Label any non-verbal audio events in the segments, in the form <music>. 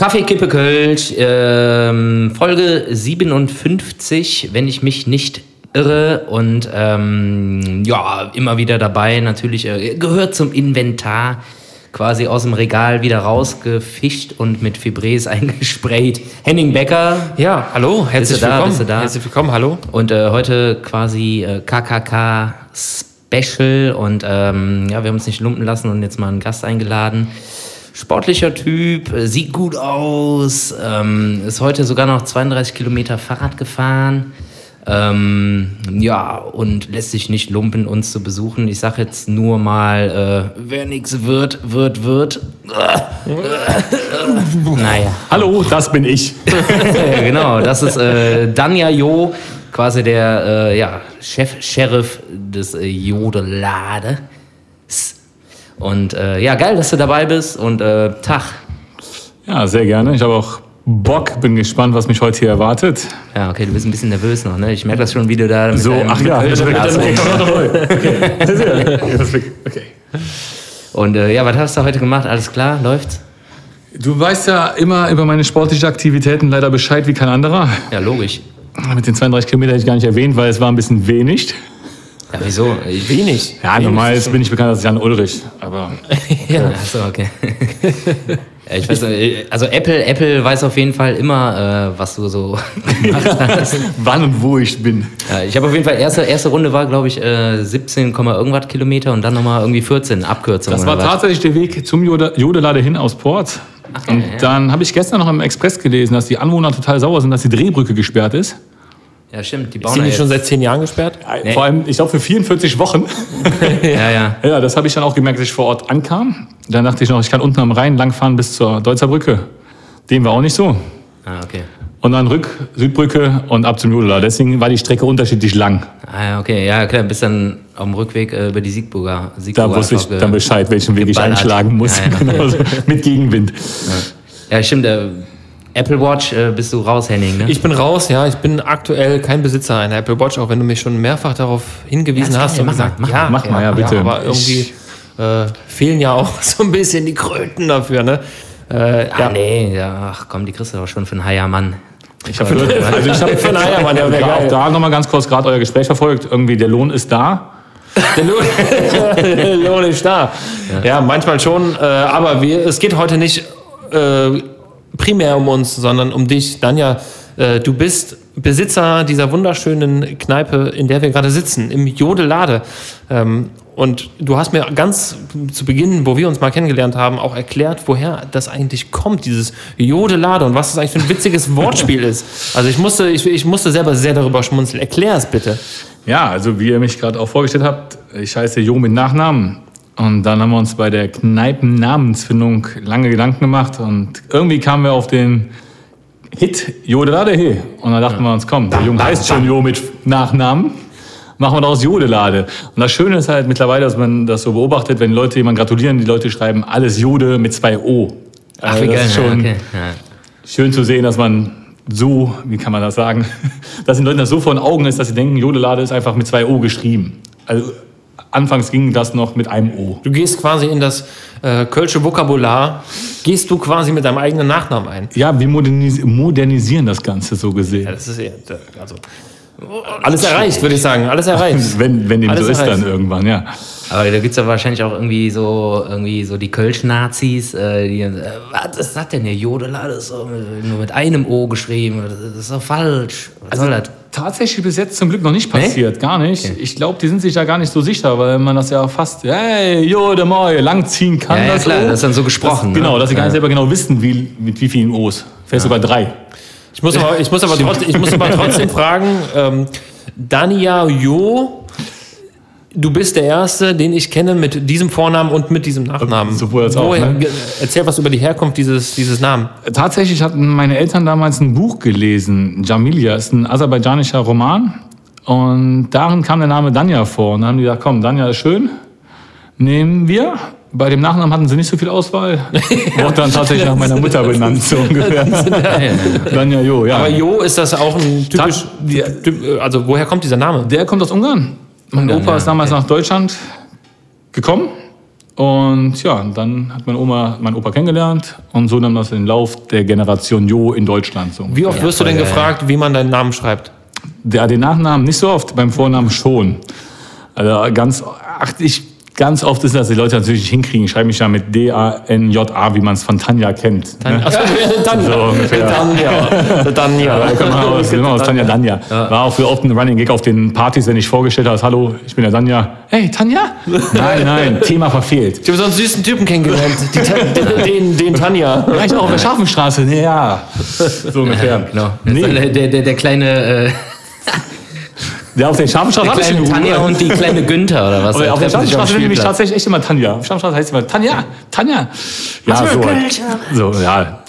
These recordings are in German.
Kaffee, Kippe, Kölsch, ähm, Folge 57, wenn ich mich nicht irre. Und ähm, ja, immer wieder dabei, natürlich äh, gehört zum Inventar, quasi aus dem Regal wieder rausgefischt und mit Fibres <laughs> eingesprayt. Henning Becker. Ja, hallo, herzlich da? willkommen. Herzlich willkommen, hallo. Und äh, heute quasi äh, KKK Special und ähm, ja, wir haben uns nicht lumpen lassen und jetzt mal einen Gast eingeladen. Sportlicher Typ, äh, sieht gut aus, ähm, ist heute sogar noch 32 Kilometer Fahrrad gefahren. Ähm, ja, und lässt sich nicht lumpen, uns zu besuchen. Ich sag jetzt nur mal, äh, wer nichts wird, wird, wird. <laughs> naja. Hallo, das bin ich. <laughs> Genau, das ist äh, Danja Jo, quasi der äh, ja, Chef-Sheriff des äh, Jodelades. Und äh, ja, geil, dass du dabei bist und äh, Tag. Ja, sehr gerne. Ich habe auch Bock, bin gespannt, was mich heute hier erwartet. Ja, okay, du bist ein bisschen nervös noch, ne? Ich merke das schon, wie du da mit So, ach ja, <laughs> das okay. okay. Und äh, ja, was hast du heute gemacht? Alles klar? Läuft's? Du weißt ja immer über meine sportlichen Aktivitäten leider Bescheid wie kein anderer. Ja, logisch. Mit den 32 Kilometern hätte ich gar nicht erwähnt, weil es war ein bisschen wenig. Ja, wieso? Ich, Wenig. Ja, normal bin ich bekannt als Jan Ulrich. Aber <laughs> ja. Achso, okay. <laughs> ja, ich weiß, nicht, also Apple, Apple weiß auf jeden Fall immer, äh, was du so gemacht hast. <laughs> wann und wo ich bin. Ja, ich habe auf jeden Fall, erste, erste Runde war, glaube ich, äh, 17, Komma irgendwas Kilometer und dann nochmal irgendwie 14, Abkürzung. Das war tatsächlich der Weg zum Jode- Jodelade hin aus Port. Und dann habe ich gestern noch im Express gelesen, dass die Anwohner total sauer sind, dass die Drehbrücke gesperrt ist. Ja, stimmt, die bauen die nicht jetzt. schon seit zehn Jahren gesperrt? Vor allem, ich glaube, für 44 Wochen. <laughs> ja, ja. Ja, das habe ich dann auch gemerkt, als ich vor Ort ankam. Dann dachte ich noch, ich kann unten am Rhein langfahren bis zur Deutzer Brücke. Dem war auch nicht so. Ah, okay. Und dann Rück, Südbrücke und ab zum Jodela. Deswegen war die Strecke unterschiedlich lang. Ah, ja, okay. Ja, klar, bis dann auf dem Rückweg äh, über die Siegburger. Da Siegburger wusste ich dann Bescheid, welchen Weg ich einschlagen muss. Ja, ja. <laughs> Genau so. Mit Gegenwind. Ja, stimmt. Apple Watch äh, bist du raus, Henning, ne? Ich bin raus, ja. Ich bin aktuell kein Besitzer einer Apple Watch, auch wenn du mich schon mehrfach darauf hingewiesen Ja, hast und gesagt, mal, mach ja, Mach mal, ja, bitte. aber irgendwie äh, fehlen ja auch <laughs> so ein bisschen die Kröten dafür, ne? Äh, ah, ja. nee, ja, ach komm, die kriegst du doch schon für einen Heiermann. Ich habe also ich hab Für einen Eiermann, ja, wär auch geil. da nochmal ganz kurz gerade euer Gespräch verfolgt. Irgendwie der Lohn ist da. Der Lohn, <laughs> Lohn ist da. Ja, manchmal schon. Äh, aber wir, es geht heute nicht äh, primär um uns, sondern um dich, Danja. Äh, du bist Besitzer dieser wunderschönen Kneipe, in der wir gerade sitzen, im Jodelade. Ähm, und du hast mir ganz zu Beginn, wo wir uns mal kennengelernt haben, auch erklärt, woher das eigentlich kommt, dieses Jodelade und was das eigentlich für ein witziges <laughs> Wortspiel ist. Also ich musste, ich, ich musste selber sehr darüber schmunzeln. Erklär es bitte. Ja, also wie ihr mich gerade auch vorgestellt habt, ich heiße Jo mit Nachnamen. Und dann haben wir uns bei der Kneipen-Namensfindung lange Gedanken gemacht und irgendwie kamen wir auf den Hit Jodelade he. Und dann dachten wir uns, komm, der Junge heißt schon Jo mit Nachnamen. Machen wir daraus Jodelade. Und das Schöne ist halt mittlerweile, dass man das so beobachtet, wenn Leute jemand gratulieren, die Leute schreiben alles Jode mit zwei O. Ach, Also wie das geil. ist ja, schon okay. ja. schön zu sehen, dass man so, wie kann man das sagen, <laughs> dass den Leuten das so vor den Augen ist, dass sie denken, Jodelade ist einfach mit zwei O geschrieben. Also anfangs ging das noch mit einem O. Du gehst quasi in das äh, kölsche Vokabular, gehst du quasi mit deinem eigenen Nachnamen ein. Ja, wir modernis modernisieren das Ganze so gesehen. Ja, das ist eher, also alles erreicht, würde ich sagen, alles erreicht. <laughs> Wenn, wenn dem Alles so ist erreicht. dann irgendwann, ja. Aber da gibt es ja wahrscheinlich auch irgendwie so, irgendwie so die Kölsch-Nazis, äh, die, äh, was ist das denn, der Jodelade ist so mit, nur mit einem O geschrieben, das ist doch falsch. Was Also soll das? Tatsächlich bis jetzt zum Glück noch nicht passiert, gar nicht. Ich glaube, die sind sich da gar nicht so sicher, weil man das ja fast, hey, Jode moi, langziehen kann. Ja, ja, das klar, O. das ist dann so gesprochen, Das, genau, ne? dass sie gar nicht selber genau wissen, wie, mit wie vielen O's. Vielleicht sogar drei. Ich muss aber, ich muss aber, trotzdem, ich muss aber trotzdem <laughs> fragen, ähm, Dania Jo, du bist der Erste, den ich kenne mit diesem Vornamen und mit diesem Nachnamen. Sowohl als auch, ne? Erzähl was über die Herkunft dieses, dieses Namen. Tatsächlich hatten meine Eltern damals ein Buch gelesen. Jamilia ist ein aserbaidschanischer Roman. Und darin kam der Name Danja vor. Und dann haben die gesagt, komm, Danja ist schön. Nehmen wir. Bei dem Nachnamen hatten sie nicht so viel Auswahl. <laughs> Wurde dann tatsächlich nach meiner Mutter benannt, so ungefähr. <laughs> Danja Jo, ja. Aber Jo, ist das auch ein typisch, also woher kommt dieser Name? Der kommt aus Ungarn. Mein Ungarn, Opa ja, ist damals nach Deutschland gekommen Und ja, dann hat meine Oma meinen Opa kennengelernt und so nahm das den Lauf der Generation Jo in Deutschland. So. Wie oft Ja, wirst du denn geil. gefragt, wie man deinen Namen schreibt? Der, den Nachnamen nicht so oft, beim Vornamen schon. Also ganz, ach, ich, ganz oft ist das, die Leute natürlich nicht hinkriegen. Ich schreibe mich ja mit D-A-N-J-A, wie man es von Tanja kennt. Ne? Achso, dann, So ungefähr. dann ja. Dann ja. Ja, kommt mal aus, aus Tanja Danja. War auch für oft ein Running Gag auf den Partys, wenn ich vorgestellt habe, hallo, ich bin der Tanja. Hey, Tanja? Nein, nein, Thema verfehlt. Ich habe so einen süßen Typen kennengelernt, die, Ta- den, den Tanja. Vielleicht auch auf der Scharfenstraße. Ja, so ungefähr. Genau. Nee, Der, der, der, der kleine, äh, der auf der Scharfenstraße der hab ich schon Tanja und die kleine Günther oder was? Auf der nenne ich mich tatsächlich echt immer Tanja. Auf der Scharfenstraße heißt sie immer Tanja, Tanja. Ja, so. halt. So, ja.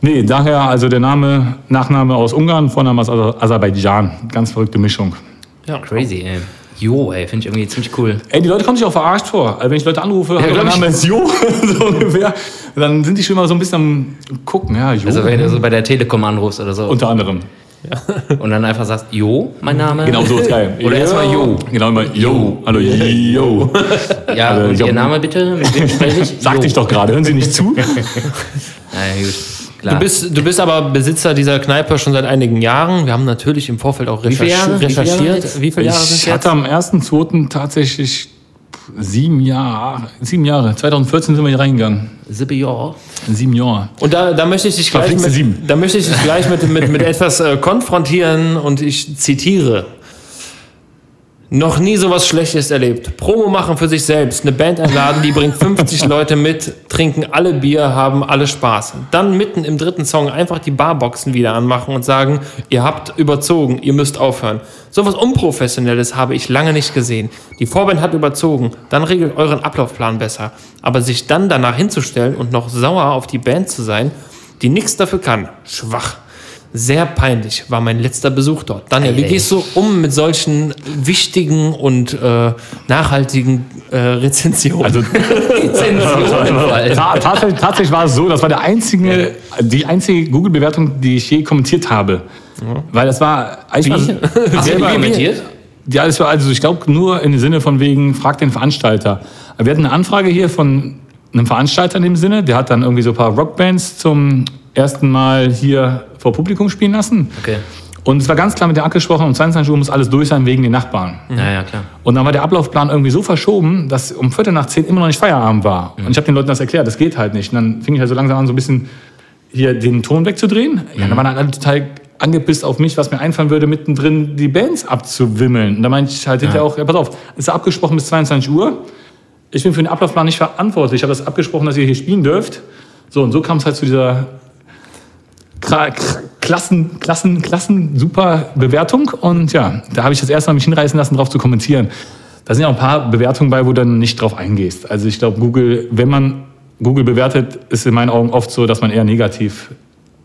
Nee, daher also der Name, Nachname aus Ungarn, Vorname aus Aser- Aserbaidschan. Ganz verrückte Mischung. Crazy, ey. Jo, ey, finde ich irgendwie ziemlich cool. Ey, die Leute kommen sich auch verarscht vor. Also wenn ich Leute anrufe, mein ich. Name ist Jo, <laughs> so ungefähr, dann sind die schon immer so ein bisschen am gucken. Ja, Jo, Also wenn du so bei der Telekom anrufst oder so unter anderem. Und dann einfach sagst, Jo, mein Name. Genau so ist geil. Oder erstmal Jo. Genau immer Jo. Hallo, Jo. Ja, Also, und ich Ihr Name bitte? Mit wem spreche ich? Sagte ich doch gerade, hören Sie nicht zu? <laughs> Na gut, klar. Du bist, du bist aber Besitzer dieser Kneipe schon seit einigen Jahren. Wir haben natürlich im Vorfeld auch viele recherchi- Jahre? Wie viele Jahre recherchiert. Wie viele Jahre sind es Ich jetzt? hatte am 1.2. tatsächlich sieben Jahre. Sieben Jahre. 2014 sind wir hier reingegangen. Sippe Jo. Sieben Jahre. Und da, da möchte ich dich gleich, mit, sieben. da möchte ich dich gleich mit, mit, mit <laughs> etwas äh, konfrontieren und ich zitiere. Noch nie sowas Schlechtes erlebt. Promo machen für sich selbst, eine Band einladen, die bringt 50 <laughs> Leute mit, trinken alle Bier, haben alle Spaß. Dann mitten im dritten Song einfach die Barboxen wieder anmachen und sagen, ihr habt überzogen, ihr müsst aufhören. Sowas Unprofessionelles habe ich lange nicht gesehen. Die Vorband hat überzogen, dann regelt euren Ablaufplan besser. Aber sich dann danach hinzustellen und noch sauer auf die Band zu sein, die nichts dafür kann, schwach. Sehr peinlich war mein letzter Besuch dort. Daniel, wie gehst du um mit solchen wichtigen und äh, nachhaltigen äh, Rezensionen? Also. <laughs> Ta tatsächlich, tatsächlich war es so, das war der einzige, die einzige Google-Bewertung, die ich je kommentiert habe. Weil das war eigentlich Wie? <laughs> Hast du kommentiert? Ja, das war also, ich glaube, nur im Sinne von wegen, frag den Veranstalter. Wir hatten eine Anfrage hier von einem Veranstalter in dem Sinne, der hat dann irgendwie so ein paar Rockbands zum ersten Mal hier vor Publikum spielen lassen. Okay. Und es war ganz klar mit der abgesprochen, um 22 Uhr muss alles durch sein wegen den Nachbarn. Ja, ja, klar. Und dann war der Ablaufplan irgendwie so verschoben, dass um Viertel nach zehn immer noch nicht Feierabend war. Und ich habe den Leuten das erklärt, das geht halt nicht. Und dann fing ich halt so langsam an, so ein bisschen hier den Ton wegzudrehen. Ja, dann waren halt alle total angepisst auf mich, was mir einfallen würde, mittendrin die Bands abzuwimmeln. Und da meinte ich halt hinterher auch, ja, pass auf, es ist abgesprochen bis 22 Uhr. Ich bin für den Ablaufplan nicht verantwortlich. Ich habe das abgesprochen, dass ihr hier spielen dürft. So, und so kam es halt zu dieser Klassen, Klassen, Klassen, super Bewertung. Und ja, da habe ich das erste Mal mich hinreißen lassen, drauf zu kommentieren. Da sind ja auch ein paar Bewertungen bei, wo du dann nicht drauf eingehst. Also ich glaube, Google, wenn man Google bewertet, ist in meinen Augen oft so, dass man eher negativ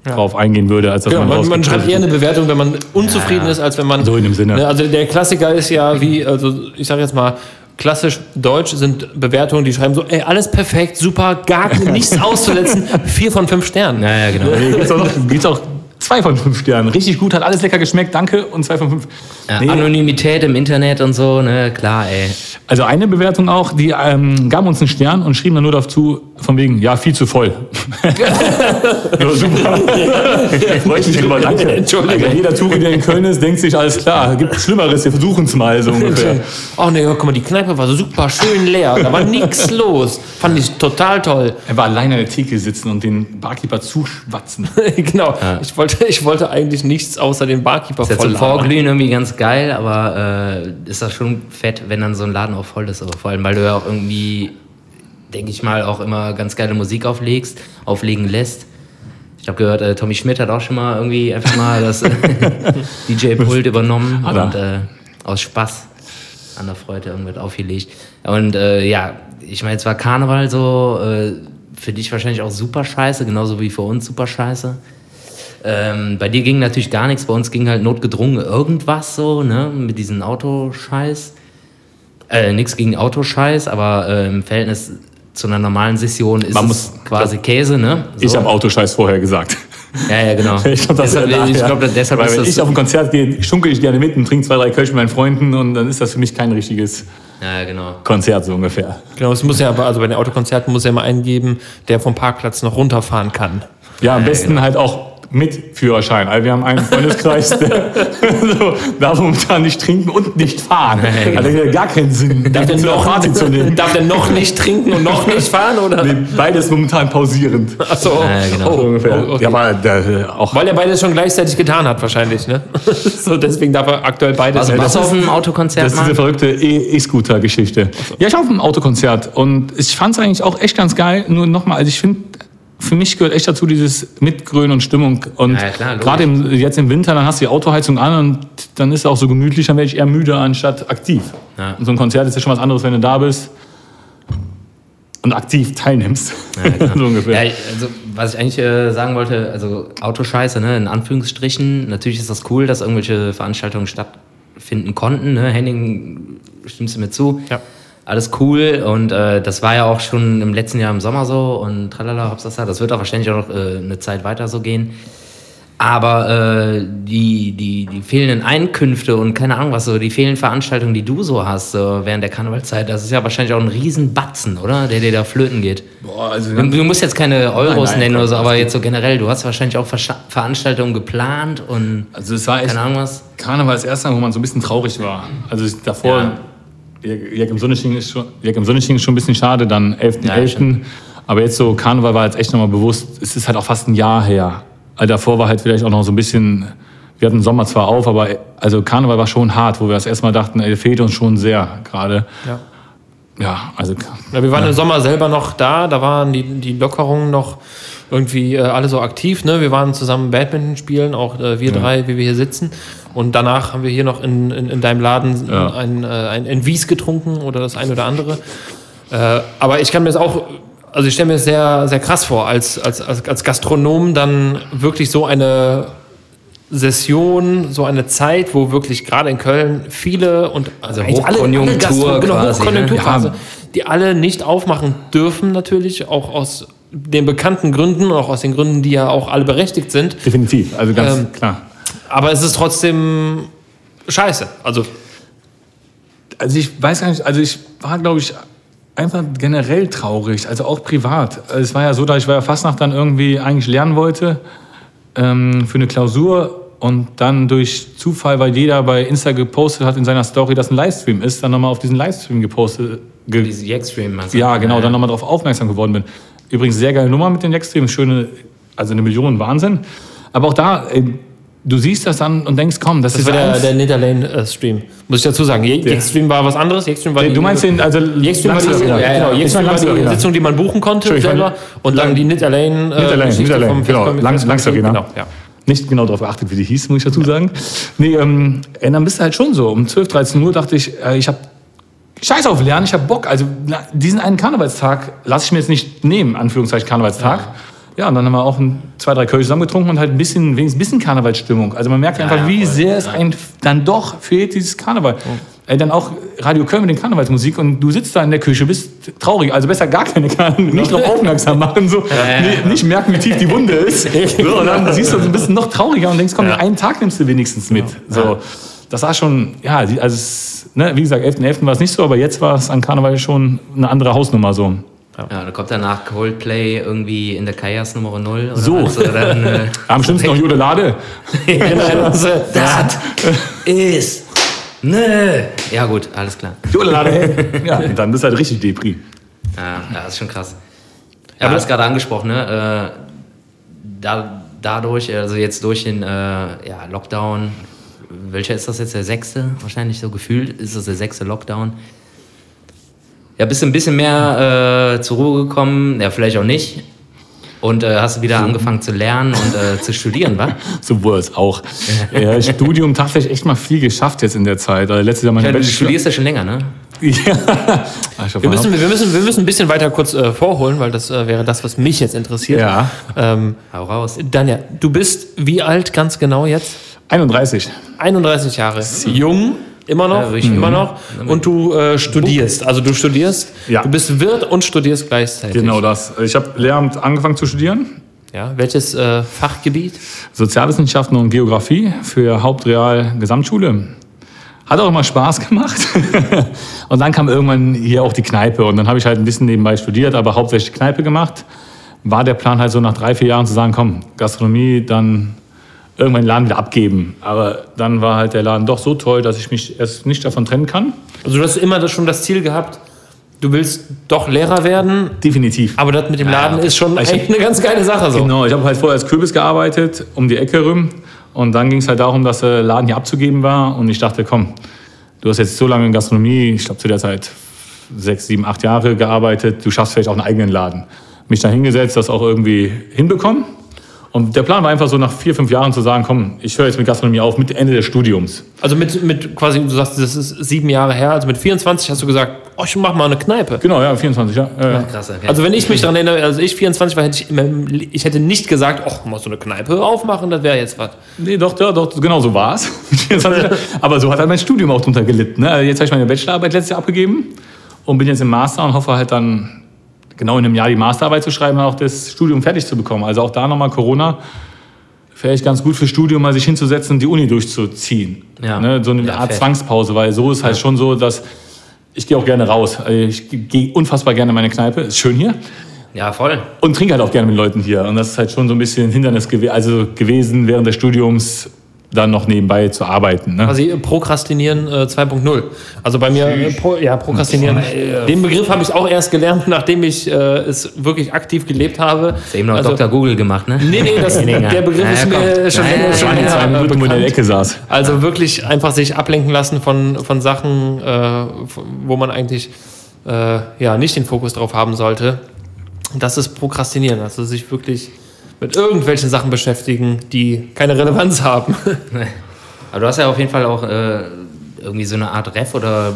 drauf eingehen würde, als dass Genau, man, man, man schreibt eher eine Bewertung, wenn man unzufrieden Ja. ist, als wenn man. So in dem Sinne. Ne, Also der Klassiker ist ja wie, also ich sage jetzt mal, klassisch deutsch sind Bewertungen, die schreiben so, ey, alles perfekt, super, gar nichts <laughs> auszusetzen, vier von fünf Sternen. Ja, ja, genau. <laughs> Gibt's auch, gibt's auch zwei von fünf Sternen. Richtig gut, hat alles lecker geschmeckt, danke. Und zwei von fünf. Ja, Nee, Anonymität im Internet und so, ne, klar, ey. Also eine Bewertung auch, die ähm, gaben uns einen Stern und schrieben dann nur dazu, von wegen, ja, viel zu voll. <laughs> ja, super. <laughs> Freue ich mich drüber, danke. Entschuldigung. Also jeder Touri, der in Köln ist, denkt sich, alles klar, gibt Schlimmeres, wir versuchen es mal so ungefähr. <laughs> Oh ne, guck mal, die Kneipe war so super schön leer, da war nichts los. Fand ich total toll. Er war alleine an der Theke sitzen und den Barkeeper zuschwatzen. genau. Ich, wollte, ich wollte eigentlich nichts außer den Barkeeper voll zum. Vorglühen irgendwie ganz geil, aber äh, ist das schon fett, wenn dann so ein Laden auch voll ist. Aber vor allem, weil du ja auch irgendwie, denke ich mal, auch immer ganz geile Musik auflegst, auflegen lässt. Ich habe gehört, äh, Tommy Schmidt hat auch schon mal irgendwie einfach mal das <laughs> DJ-Pult übernommen Hat er. und äh, aus Spaß an der Freude irgendwas aufgelegt. Und äh, ja, ich meine, es war Karneval so, äh, für dich wahrscheinlich auch super scheiße, genauso wie für uns super scheiße. Ähm, bei dir ging natürlich gar nichts, bei uns ging halt notgedrungen irgendwas so, ne, mit diesem Autoscheiß. Äh, nichts gegen Autoscheiß, aber äh, im Verhältnis zu einer normalen Session ist Man es muss- quasi Käse, ne? So. Ich habe Autoscheiß vorher gesagt. Ja, ja, genau. <laughs> Ich glaube, das deshalb, ist ich glaub, deshalb Weil ist wenn das ich auf ein Konzert gehe, schunkel ich gerne mit und trinke zwei, drei Kölsch mit meinen Freunden und dann ist das für mich kein richtiges Ja, genau. Konzert so ungefähr. Genau, es muss ja aber, also bei den Autokonzerten muss ja immer eingeben, der vom Parkplatz noch runterfahren kann. Ja, am besten halt auch mit Führerschein. Also wir haben einen Freundeskreis, der <laughs> so, darf momentan nicht trinken und nicht fahren. Hat ja gar keinen Sinn, Darf der, noch, Party zu nehmen. darf der noch nicht trinken und noch nicht fahren, oder? Nee, beides momentan pausierend. Achso, Ja, genau. So ungefähr. Oh, okay. Ja, aber der, auch Weil er beides schon gleichzeitig getan hat, wahrscheinlich, ne? <laughs> so, deswegen darf er aktuell beides. Also, du auf ist- einem Autokonzert Das ist diese verrückte E- E-Scooter-Geschichte. Ja, ich war auf einem Autokonzert und ich fand es eigentlich auch echt ganz geil. Nur nochmal, also ich finde, für mich gehört echt dazu dieses Mitgrölen und Stimmung. Und Ja, ja, gerade jetzt im Winter, dann hast du die Autoheizung an und dann ist es auch so gemütlich, dann werde ich eher müde anstatt aktiv. Ja. Und so ein Konzert ist ja schon was anderes, wenn du da bist und aktiv teilnimmst. <laughs> so ungefähr. Ja, also, was ich eigentlich äh, sagen wollte, also Autoscheiße, ne, in Anführungsstrichen. Natürlich ist das cool, dass irgendwelche Veranstaltungen stattfinden konnten. Ne? Henning, stimmst du mir zu? Ja. Alles cool und äh, das war ja auch schon im letzten Jahr im Sommer so und tralala, hopsasa. Das wird auch wahrscheinlich auch noch äh, eine Zeit weiter so gehen. Aber äh, die, die, die fehlenden Einkünfte und keine Ahnung was, so die fehlenden Veranstaltungen, die du so hast so während der Karnevalzeit, das ist ja wahrscheinlich auch ein Riesenbatzen, oder? Der dir da flöten geht. Boah, also, Du, du musst jetzt keine Euros Nein, nein, nennen oder so, das aber jetzt so generell, du hast wahrscheinlich auch Verscha- Veranstaltungen geplant und also es war echt keine Ahnung was. Karneval das erste Mal, wo man so ein bisschen traurig war. Also davor, Jack im Sonnenschein ist schon, Jack im Sonnenschein ist schon ein bisschen schade, dann 11.11. Ja, stimmt. aber jetzt so Karneval war jetzt echt nochmal bewusst, es ist halt auch fast ein Jahr her. Also davor war halt vielleicht auch noch so ein bisschen, wir hatten den Sommer zwar auf, aber also Karneval war schon hart, wo wir das erstmal dachten, ey, fehlt uns schon sehr gerade. Ja. Ja, also Ja, wir waren im Sommer selber noch da, da waren die, die Lockerungen noch irgendwie äh, alle so aktiv. Ne? Wir waren zusammen Badminton spielen, auch äh, wir drei, wie wir hier sitzen. Und danach haben wir hier noch in, in, in deinem Laden Ja. ein, äh, ein, ein Wies getrunken oder das eine oder andere. Äh, aber ich kann mir das auch, also ich stelle mir das sehr, sehr krass vor, als, als, als, als Gastronom dann wirklich so eine Session, so eine Zeit, wo wirklich gerade in Köln viele und also eigentlich alle- alle Hochkonjunktur genau, quasi, ne? Hochkonjunkturphase, Ja. die alle nicht aufmachen dürfen natürlich, auch aus den bekannten Gründen, auch aus den Gründen, die ja auch alle berechtigt sind. definitiv, also ganz Ähm, klar. Aber es ist trotzdem scheiße. Also Also ich weiß gar nicht, also ich war, glaube ich, einfach generell traurig, also auch privat. Also Es war ja so, dass ich bei der Fastnacht dann irgendwie eigentlich lernen wollte ähm, für eine Klausur und dann durch Zufall, weil jeder bei Insta gepostet hat in seiner Story, dass ein Livestream ist, dann nochmal auf diesen Livestream gepostet. Ge Diese Jackstream, meinst du? ja, genau, dann nochmal darauf aufmerksam geworden bin. Übrigens sehr geile Nummer mit den Jackstream, schöne, also eine Million Wahnsinn. Aber auch da, äh, du siehst das dann und denkst, komm, das, das ist war der, der Netherlane-Stream. Muss ich dazu sagen. Jackstream war was anderes. Jackstream war Du meinst den, also Jackstream war die, Langstream, ja, genau, war die. Sitzung, die man buchen konnte selber. Und dann die Niederlane. Äh, Niederlane, vom genau. Festkomm- Lang- Festkomm- Langsarena. Genau, ja. nicht genau darauf geachtet, wie die hieß, muss ich dazu sagen. Nee, ähm, äh, dann bist du halt schon so. Um 12, 13 Uhr dachte ich, äh, ich habe Scheiß auf Lernen, ich habe Bock. Also diesen einen Karnevalstag lasse ich mir jetzt nicht nehmen, Anführungszeichen Karnevalstag. Ja. Und dann haben wir auch ein, zwei, drei Kölsch zusammengetrunken und halt ein bisschen, wenigstens ein bisschen Karnevalsstimmung. Also man merkt einfach, ja, wie voll. sehr es einem dann doch fehlt, dieses Karneval. Äh, dann auch Radio Köln mit den Karnevalsmusik und du sitzt da in der Küche, bist traurig. Also besser gar keine Karneval, nicht darauf aufmerksam machen, so. <laughs> Nee, nicht merken, wie tief die Wunde ist. <laughs> So, und dann siehst du ein bisschen noch trauriger und denkst, komm, den einen Tag nimmst du wenigstens mit. So, das war schon, ja, also es, ne, wie gesagt, 11.11. war es nicht so, aber jetzt war es an Karneval schon eine andere Hausnummer so. Ja, da kommt danach Coldplay irgendwie in der Kajas Nummer 0 oder So. Oder dann, äh, <laughs> Am schlimmsten noch Jodelade. <laughs> <laughs> das ist nö. Ja gut, alles klar. Jodelade, hey. Ja, dann bist du halt richtig Depri. Ja, ja, das ist schon krass. Ja, du hast gerade angesprochen, ne? Äh, da, dadurch, also jetzt durch den äh, ja, Lockdown, welcher ist das jetzt? Der sechste? Wahrscheinlich so gefühlt ist das der sechste Lockdown. Ja, bist du ein bisschen mehr äh, zur Ruhe gekommen, ja, vielleicht auch nicht. Und äh, hast du wieder angefangen zu lernen und äh, zu studieren, wa? <laughs> So wurde es auch. Ja, Studium tatsächlich echt mal viel geschafft jetzt in der Zeit. Also letztes Jahr meine Ja, du studierst ja schon länger, ne? Ja. <laughs> Ah, Wir müssen, wir, müssen, wir müssen ein bisschen weiter kurz äh, vorholen, weil das äh, wäre das, was mich jetzt interessiert. Ja. Ähm, Hau raus. Danja, du bist wie alt ganz genau jetzt? 31. 31 Jahre. Jung, immer noch, Ja, immer jung. noch. Und du äh, studierst. Also du studierst, Ja. du bist Wirt und studierst gleichzeitig. Genau das. Ich habe Lehramt angefangen zu studieren. Ja, welches äh, Fachgebiet? Sozialwissenschaften und Geografie für Hauptreal Gesamtschule. Hat auch immer Spaß gemacht. <laughs> und dann kam irgendwann hier auch die Kneipe. Und dann habe ich halt ein bisschen nebenbei studiert, aber hauptsächlich Kneipe gemacht. War der Plan halt so nach drei, vier Jahren zu sagen, komm, Gastronomie, dann irgendwann den Laden wieder abgeben. Aber dann war halt der Laden doch so toll, dass ich mich erst nicht davon trennen kann. Also du hast immer das schon das Ziel gehabt, du willst doch Lehrer werden, Definitiv. aber das mit dem Laden ja. ist schon echt eine ganz geile Sache so. Genau, ich habe halt vorher als Kürbis gearbeitet, um die Ecke rum. Und dann ging es halt darum, dass der Laden hier abzugeben war. Und ich dachte, komm, du hast jetzt so lange in Gastronomie, ich glaube zu der Zeit sechs, sieben, acht Jahre gearbeitet, du schaffst vielleicht auch einen eigenen Laden. Mich da hingesetzt, das auch irgendwie hinbekommen. Und der Plan war einfach so nach vier, fünf Jahren zu sagen, komm, ich höre jetzt mit Gastronomie auf, mit Ende des Studiums. Also mit, mit quasi, du sagst, das ist sieben Jahre her, also mit 24 hast du gesagt, oh, ich mach mal eine Kneipe. Genau, ja, 24, ja. Äh, Krass, okay. Also wenn ich mich daran erinnere, also ich 24 war, hätte ich, immer, ich hätte nicht gesagt, oh, mal so eine Kneipe aufmachen, das wäre jetzt was. Nee, doch, doch, doch, genau so war es. <laughs> Aber so hat halt mein Studium auch drunter gelitten. Ne? Jetzt habe ich meine Bachelorarbeit letztes Jahr abgegeben und bin jetzt im Master und hoffe halt dann genau in einem Jahr die Masterarbeit zu schreiben und auch das Studium fertig zu bekommen. Also auch da nochmal Corona. Vielleicht ganz gut fürs Studium, mal sich hinzusetzen und die Uni durchzuziehen. Ja. Ne? So eine Ja, Art fair. Zwangspause, weil so ist halt schon so, dass ich gehe auch gerne raus. Ich gehe unfassbar gerne in meine Kneipe, ist schön hier. Ja, voll. Und trinke halt auch gerne mit Leuten hier. Und das ist halt schon so ein bisschen ein Hindernis gew also gewesen, während des Studiums dann noch nebenbei zu arbeiten. Ne? Quasi Prokrastinieren äh, 2.0 Also bei mir, äh, pro, ja, Prokrastinieren. Den Begriff habe ich auch erst gelernt, <laughs> nachdem ich äh, es wirklich aktiv gelebt habe. Hast du eben noch Also- Dr. Google gemacht, ne? Nee, nee, das, <laughs> Nee, nee, der Begriff ja, ist mir schon länger ja, schon ja, Meine ja, zwei äh, Minuten, wo der in der. Ecke saß. Also wirklich einfach sich ablenken lassen von, von Sachen, äh, wo man eigentlich äh, ja, nicht den Fokus drauf haben sollte. Das ist Prokrastinieren, also sich wirklich mit irgendwelchen Sachen beschäftigen, die keine Relevanz haben. <laughs> Aber du hast ja auf jeden Fall auch äh, irgendwie so eine Art Ref oder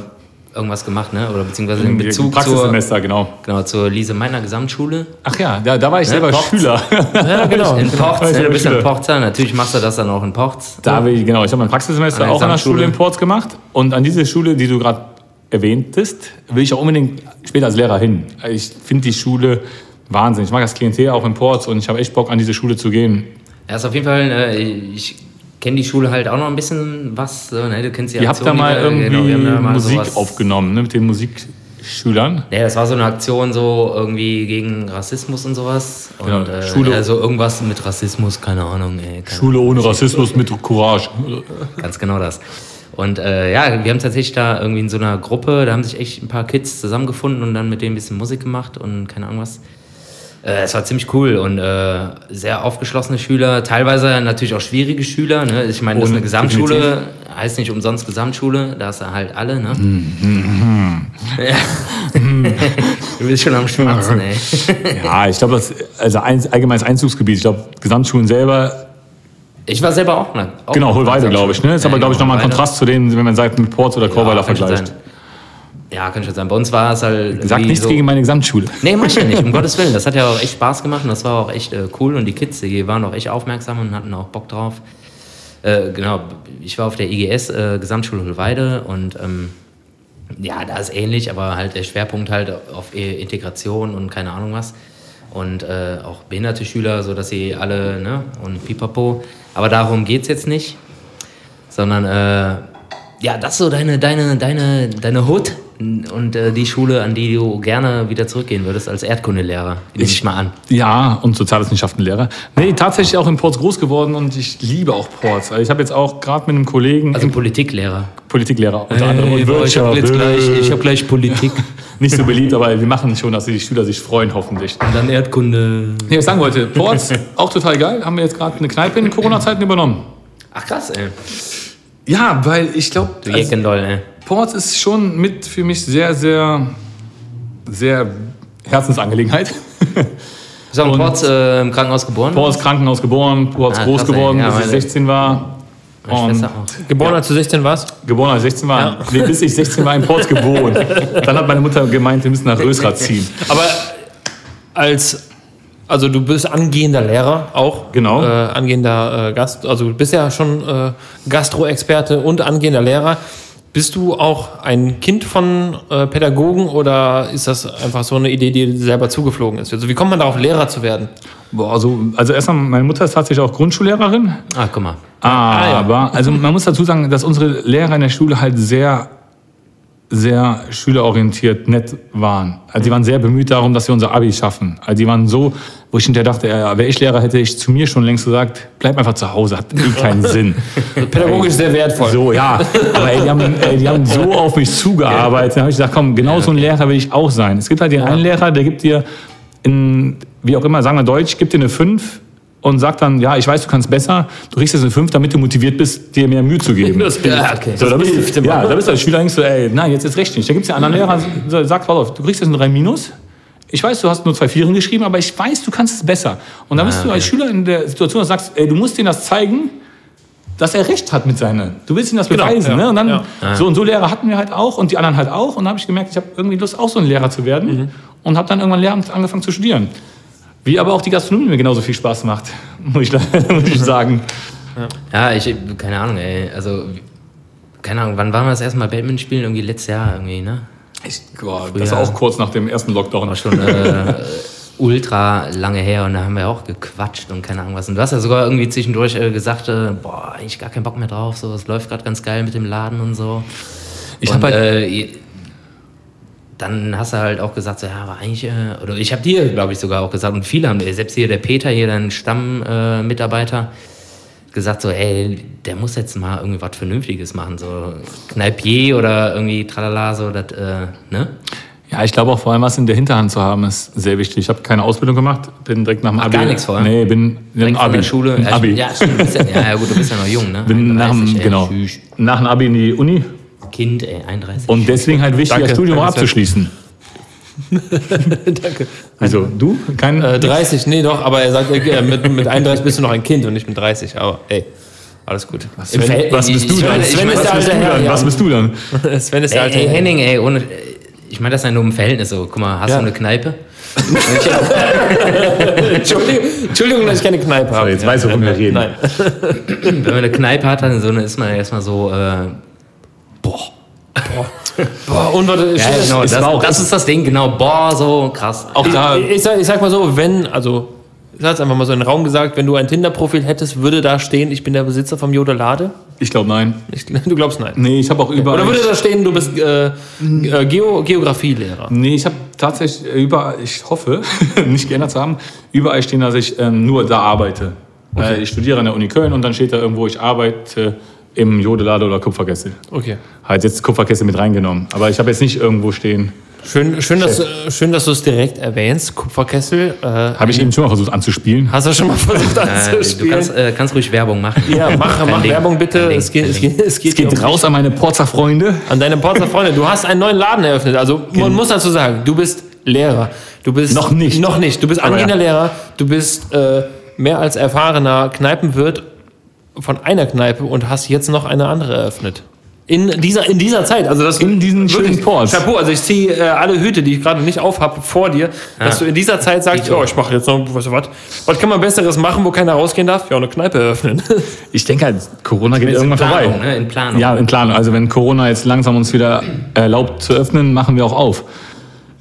irgendwas gemacht, ne? Oder beziehungsweise in Bezug zur, Praxissemester, genau. genau, zur Lise Meiner Gesamtschule. Ach ja, da, da war ich selber Porz. Schüler. <laughs> ja, genau. In Porz, ne? Du bist in Schüler. Porzer, natürlich machst du das dann auch in Porz. Da habe ich, genau, ich habe mein Praxissemester An auch an der. Schule in Porz gemacht. Und an diese Schule, die du gerade erwähntest, will ich auch unbedingt später als Lehrer hin. Ich finde die Schule Wahnsinn. Ich mag das Klientel auch in Porz und ich habe echt Bock, an diese Schule zu gehen. Ja, ist auf jeden Fall, äh, ich kenne die Schule halt auch noch ein bisschen was. So, ne? Du kennst die Ihr habt da Aktion, mal die wir- irgendwie genau, da mal Musik sowas- aufgenommen, ne, mit den Musikschülern. Ja, das war so eine Aktion so irgendwie gegen Rassismus und sowas. Und, Genau, äh, Schule- Also irgendwas mit Rassismus, keine Ahnung. Ey, keine Schule ohne Rassismus mit Courage. Ganz genau das. Und äh, ja, wir haben tatsächlich da irgendwie in so einer Gruppe, da haben sich echt ein paar Kids zusammengefunden und dann mit denen ein bisschen Musik gemacht und keine Ahnung was. Äh, es war ziemlich cool und äh, sehr aufgeschlossene Schüler, teilweise natürlich auch schwierige Schüler. Ne? Ich meine, das ist eine Gesamtschule, heißt nicht umsonst Gesamtschule, da hast du halt alle. Ne? Ja. <laughs> du bist schon am Schmatzen, ey. <laughs> Ja, ich glaube, das also ein, allgemeines Einzugsgebiet. Ich glaube, Gesamtschulen selber Ich war selber auch. Ne, auch Genau, Hohlweide, glaube ich. Ne? Ist Ja, aber, glaube ich, nochmal ein. Kontrast zu denen, wenn man sagt, mit Ports oder Chorweiler Ja, vergleicht. Ja, kann schon sein. Bei uns war es halt. Sag nichts so, gegen meine Gesamtschule. Nee, mach ich ja nicht, um <laughs> Gottes Willen. Das hat ja auch echt Spaß gemacht und das war auch echt äh, cool. Und die Kids, die waren auch echt aufmerksam und hatten auch Bock drauf. Äh, genau, ich war auf der IGS, äh, Gesamtschule Hohlweide und ähm, ja, da ist ähnlich, aber halt der Schwerpunkt halt auf äh, Integration und keine Ahnung was. Und äh, auch behinderte Schüler, sodass sie alle, ne, und pipapo. Aber darum geht es jetzt nicht, sondern äh, ja, das ist so deine, deine, deine, deine Hut und äh, die Schule, an die du gerne wieder zurückgehen würdest als Erdkundelehrer. Nehme ich mal an. Ja, und Sozialwissenschaftenlehrer. Nee, tatsächlich auch in Ports groß geworden und ich liebe auch Ports. Also ich habe jetzt auch gerade mit einem Kollegen, Also im Politiklehrer. Politiklehrer unter anderem, und Wirtschaft, ich hab gleich Politik. <laughs> nicht so beliebt, aber wir machen schon, dass die Schüler sich freuen, hoffentlich. Und dann Erdkunde. Nee, was ich sagen wollte, Ports, <laughs> auch total geil, haben wir jetzt gerade eine Kneipe in Corona-Zeiten übernommen. Ach krass, ey. Ja, weil ich glaube, Du Jeckendoll, ey. Ports ist schon mit für mich sehr, sehr, sehr Herzensangelegenheit. Bist du auch Ports äh, im Krankenhaus geboren? Ports Krankenhaus geboren, Ports Ah, groß krass, geworden, Ja, bis ich meine- 16 war. Und. Geboren als du 16 warst? geboren als ich 16 war. Nee, bis ich 16 war in Ports <laughs> gewohnt. Dann hat meine Mutter gemeint, wir müssen nach Rösrath ziehen. Aber als, also du bist angehender Lehrer auch. Genau. Äh, angehender äh, Gast, also du bist ja schon äh, Gastro-Experte und angehender Lehrer. Bist du auch ein Kind von äh, Pädagogen oder ist das einfach so eine Idee, die dir selber zugeflogen ist? Also wie kommt man darauf, Lehrer zu werden? Boah, also, also erstmal, meine Mutter ist tatsächlich auch Grundschullehrerin. Ah, guck mal. Aber, also man muss dazu sagen, dass unsere Lehrer in der Schule halt sehr, sehr schülerorientiert nett waren. Also die waren sehr bemüht darum, dass wir unser Abi schaffen. Also die waren so, wo ich hinterher dachte, ja, wäre ich Lehrer, hätte ich zu mir schon längst gesagt, bleib einfach zu Hause, hat eh keinen <laughs> Sinn. Pädagogisch sehr wertvoll. So, ja. Aber ey, die, haben, ey, die haben so auf mich zugearbeitet. Dann habe ich gesagt, komm, genau so ein Lehrer will ich auch sein. Es gibt halt den einen Lehrer, der gibt dir, in, wie auch immer, sagen wir Deutsch, gibt dir eine 5 und sagt dann, ja, ich weiß, du kannst besser, du kriegst jetzt eine 5, damit du motiviert bist, dir mehr Mühe zu geben. <laughs> Das. Ja, okay. So, da bist, hilft ja, da bist du als Schüler denkst du, ey, nein, jetzt ist recht nicht. Da gibt es ja einen anderen Lehrer, der sagt, pass auf, du kriegst jetzt eine 3 Minus. Ich weiß, du hast nur zwei Vieren geschrieben, aber ich weiß, du kannst es besser. Und dann bist du als Schüler in der Situation, dass du sagst, ey, du musst denen das zeigen, dass er recht hat mit seiner. Du willst ihm das Genau, beweisen. ja, ne? Und dann, ja. so und so Lehrer hatten wir halt auch und die anderen halt auch. Und dann habe ich gemerkt, ich habe irgendwie Lust, auch so ein Lehrer zu werden. Mhm. Und habe dann irgendwann Lehramt angefangen zu studieren. Wie aber auch die Gastronomie mir genauso viel Spaß macht, <laughs> muss ich, <laughs> muss ich sagen. Ja, ich, keine Ahnung, ey. Also, keine Ahnung, wann waren wir das erste Mal Badminton spielen? Irgendwie letztes Jahr irgendwie, ne? Ich, boah, das war auch kurz nach dem ersten Lockdown. War schon äh, <laughs> ultra lange her und da haben wir auch gequatscht und keine Ahnung was. Und du hast ja sogar irgendwie zwischendurch äh, gesagt, äh, boah, eigentlich gar keinen Bock mehr drauf, so, es läuft gerade ganz geil mit dem Laden und so. Ich und, hab halt- äh, dann hast du halt auch gesagt, so, ja, aber eigentlich, äh, oder ich habe dir, glaube ich, sogar auch gesagt, und viele haben, selbst hier der Peter, hier dein Stammmitarbeiter, äh, gesagt so, ey, der muss jetzt mal irgendwie was Vernünftiges machen, so Kneipier oder irgendwie tralala, so, das, äh, ne? Ja, ich glaube auch vor allem was in der Hinterhand zu haben, ist sehr wichtig. Ich habe keine Ausbildung gemacht, bin direkt nach dem Abi. gar nichts vorher? Nee, bin Direkt Abi. der Schule. Abi. Ja, stimmt, ja, ja, gut, du bist ja noch jung, ne? Bin nach dem, 31, genau, nach dem Abi in die Uni Kind, ey, 31. und deswegen halt wichtig, Danke, das Studium danke, abzuschließen. <laughs> Danke. Also du? Kein, Äh, 30, nee doch, aber er sagt, äh, mit, mit 31 bist du noch ein Kind und nicht mit 30. Aber ey, alles gut. was, bist du ich dann? Sven ist was, der bist alte du Herr, dann? ja. was bist du dann? <laughs> Sven ist der Ey, alte ey, Herr. Henning, ey, ohne, ich meine das ja nur im Verhältnis so. Guck mal, hast Ja. du eine Kneipe? <laughs> Entschuldigung, Entschuldigung, dass ich keine Kneipe habe. jetzt weißt du, worüber wir reden. Nein. Wenn man eine Kneipe hat, dann so, ist man erstmal so, äh, Boah, und warte, ja, schön, genau, ist das, aber auch- das ist das Ding, genau, boah, so krass. Auch da, ich, ich, sag, ich sag mal so, wenn, also, ich sag's einfach mal so in den Raum gesagt, wenn du ein Tinder-Profil hättest, würde da stehen, ich bin der Besitzer vom Jodelade? ich glaube nein. Ich, du glaubst nein. Nee, ich habe auch überall. Oder würde da stehen, du bist äh, äh, Geo, Geografielehrer? Nee, ich habe tatsächlich überall, ich hoffe, <laughs> nicht geändert zu haben, überall stehen, dass ich ähm, nur da arbeite. Äh, ich studiere an der Uni Köln und dann steht da irgendwo, ich arbeite im Jodelade oder Kupferkessel. Okay. Halt jetzt Kupferkessel mit reingenommen. Aber ich habe jetzt nicht irgendwo stehen. Schön, schön, dass, äh, schön, dass du es direkt erwähnst. Kupferkessel. Äh, Habe ich eben schon mal versucht anzuspielen. hast du schon mal versucht Äh, du anzuspielen? kannst, äh, kannst ruhig Werbung machen. ja, mach, Kein mach Ding, Werbung kein bitte. Ding, Es geht, kein es Ding. geht, es geht, Es geht hier um- raus an meine Porzer Freunde. An deine Porzer Freunde. Du hast einen neuen Laden eröffnet. Also <laughs> man muss dazu sagen, du bist Lehrer. Du bist Noch nicht. Noch nicht. Du bist Aber angehender ja. Lehrer. Du bist äh, mehr als erfahrener Kneipenwirt von einer Kneipe und hast jetzt noch eine andere eröffnet. In dieser, in dieser Zeit, also das In diesen schönen Ports. Chapeau, also ich ziehe äh, alle Hüte, die ich gerade nicht aufhab, vor dir, dass du in dieser Zeit sagst, ja, ich mache jetzt noch, du was, was kann man Besseres machen, wo keiner rausgehen darf? Ja, eine Kneipe eröffnen. <laughs> Ich denke halt, Corona geht irgendwann Planung, vorbei. ne? In Planung. Ja, in Planung. Also wenn Corona jetzt langsam uns wieder erlaubt zu öffnen, machen wir auch auf.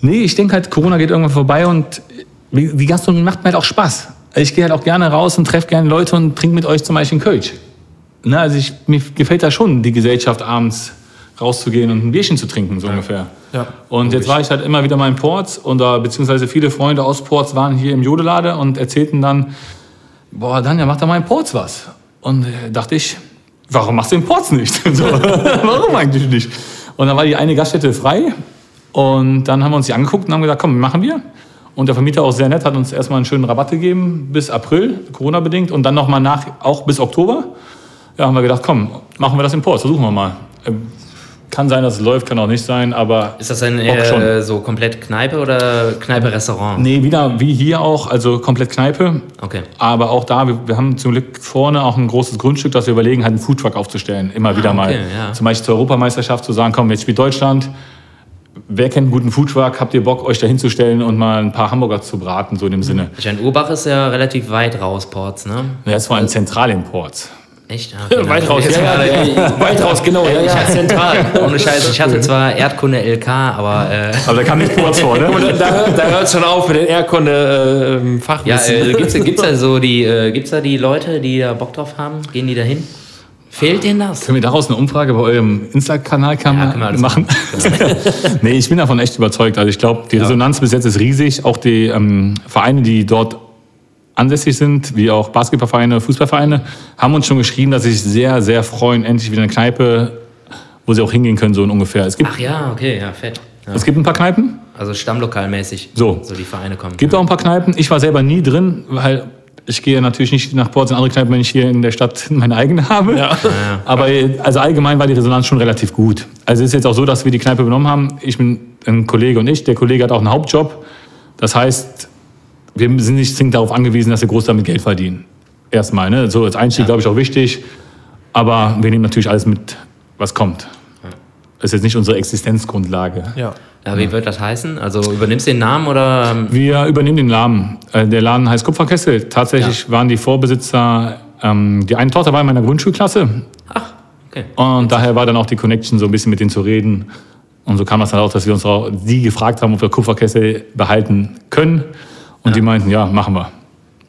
Nee, ich denke halt, Corona geht irgendwann vorbei und die Gastronomie macht mir halt auch Spaß. Ich gehe halt auch gerne raus und treffe gerne Leute und trinke mit euch zum Beispiel einen Kölsch. Ne, also ich, mir gefällt da schon die Gesellschaft abends rauszugehen und ein Bierchen zu trinken, so ungefähr. Ja. Und jetzt war ich halt immer wieder mal in Ports und da, beziehungsweise viele Freunde aus Ports waren hier im Jodelade und erzählten dann, boah, Danja, mach da mal in Ports was. Und äh, dachte ich, warum machst du in Ports nicht? <laughs> so, warum eigentlich nicht? Und dann war die eine Gaststätte frei und dann haben wir uns die angeguckt und haben gesagt, komm, machen wir. Und der Vermieter auch sehr nett, hat uns erstmal einen schönen Rabatt gegeben bis April, Corona-bedingt, und dann nochmal nach, auch bis Oktober. Ja, haben wir gedacht, komm, machen wir das in Ports, versuchen wir mal. Ähm, Kann sein, dass es läuft, kann auch nicht sein, aber Ist das schon. äh, so komplett Kneipe oder Kneipe-Restaurant? nee, wieder wie hier auch, also komplett Kneipe. Okay. Aber auch da, wir, wir haben zum Glück vorne auch ein großes Grundstück, dass wir überlegen, halt einen Foodtruck aufzustellen. Immer wieder mal. okay, ja. Zum Beispiel zur Europameisterschaft zu sagen, komm, jetzt spielt Deutschland. Wer kennt einen guten Foodtruck? Habt ihr Bock, euch da hinzustellen und mal ein paar Hamburger zu braten, so in dem Sinne? Ich meine, Urbach ist ja relativ weit raus, Ports, ne? Ja, das war ein Zentralimport. Echt? Ah, okay, <laughs> Weit raus, ja, ja, ja, weit raus, genau. Ja, Ich hatte zentral. Ohne Scheiß. Ich hatte zwar Erdkunde LK, aber äh, Aber da kam nicht kurz vor, ne? <laughs> Da, da hört- da hört es schon auf mit den Erdkunde äh, ja, äh, gibt's, <laughs> gibt's da so die, äh, gibt's da die Leute, die da Bock drauf haben? Gehen die da hin? Fehlt denen das? Können wir daraus eine Umfrage bei eurem Insta-Kanal Ja, machen? <laughs> nee, ich bin davon echt überzeugt. Also ich glaube, die Resonanz bis jetzt ist riesig. Auch die ähm, Vereine, die dort ansässig sind, wie auch Basketballvereine, Fußballvereine, haben uns schon geschrieben, dass sie sich sehr, sehr freuen, endlich wieder eine Kneipe, wo sie auch hingehen können, so ungefähr. Es gibt, Ach ja, okay, ja, fett. Ja. es gibt ein paar Kneipen, Also stammlokalmäßig. So. So die Vereine kommen. gibt auch ein paar Kneipen. Ich war selber nie drin, weil ich gehe natürlich nicht nach Ports in andere Kneipen, wenn ich hier in der Stadt meine eigene habe. <laughs> Aber also allgemein war die Resonanz schon relativ gut. Also es ist jetzt auch so, dass wir die Kneipe übernommen haben. Ich bin ein Kollege und ich. Der Kollege hat auch einen Hauptjob. Das heißt, wir sind nicht zwingend darauf angewiesen, dass wir groß damit Geld verdienen. Erstmal. Ne? So als Einstieg, glaube ich, auch wichtig. Aber wir nehmen natürlich alles mit, was kommt. Das ist jetzt nicht unsere Existenzgrundlage. ja. Ja, wie wird das heißen? Also übernimmst du den Namen oder ähm, Wir übernehmen den Namen. Äh, Der Laden heißt Kupferkessel. Tatsächlich waren die Vorbesitzer, ähm, die eine Tochter war in meiner Grundschulklasse. okay. Und daher war dann auch die Connection, so ein bisschen mit denen zu reden. Und so kam das dann auch, dass wir uns auch, die gefragt haben, ob wir Kupferkessel behalten können. Und die meinten, ja, machen wir.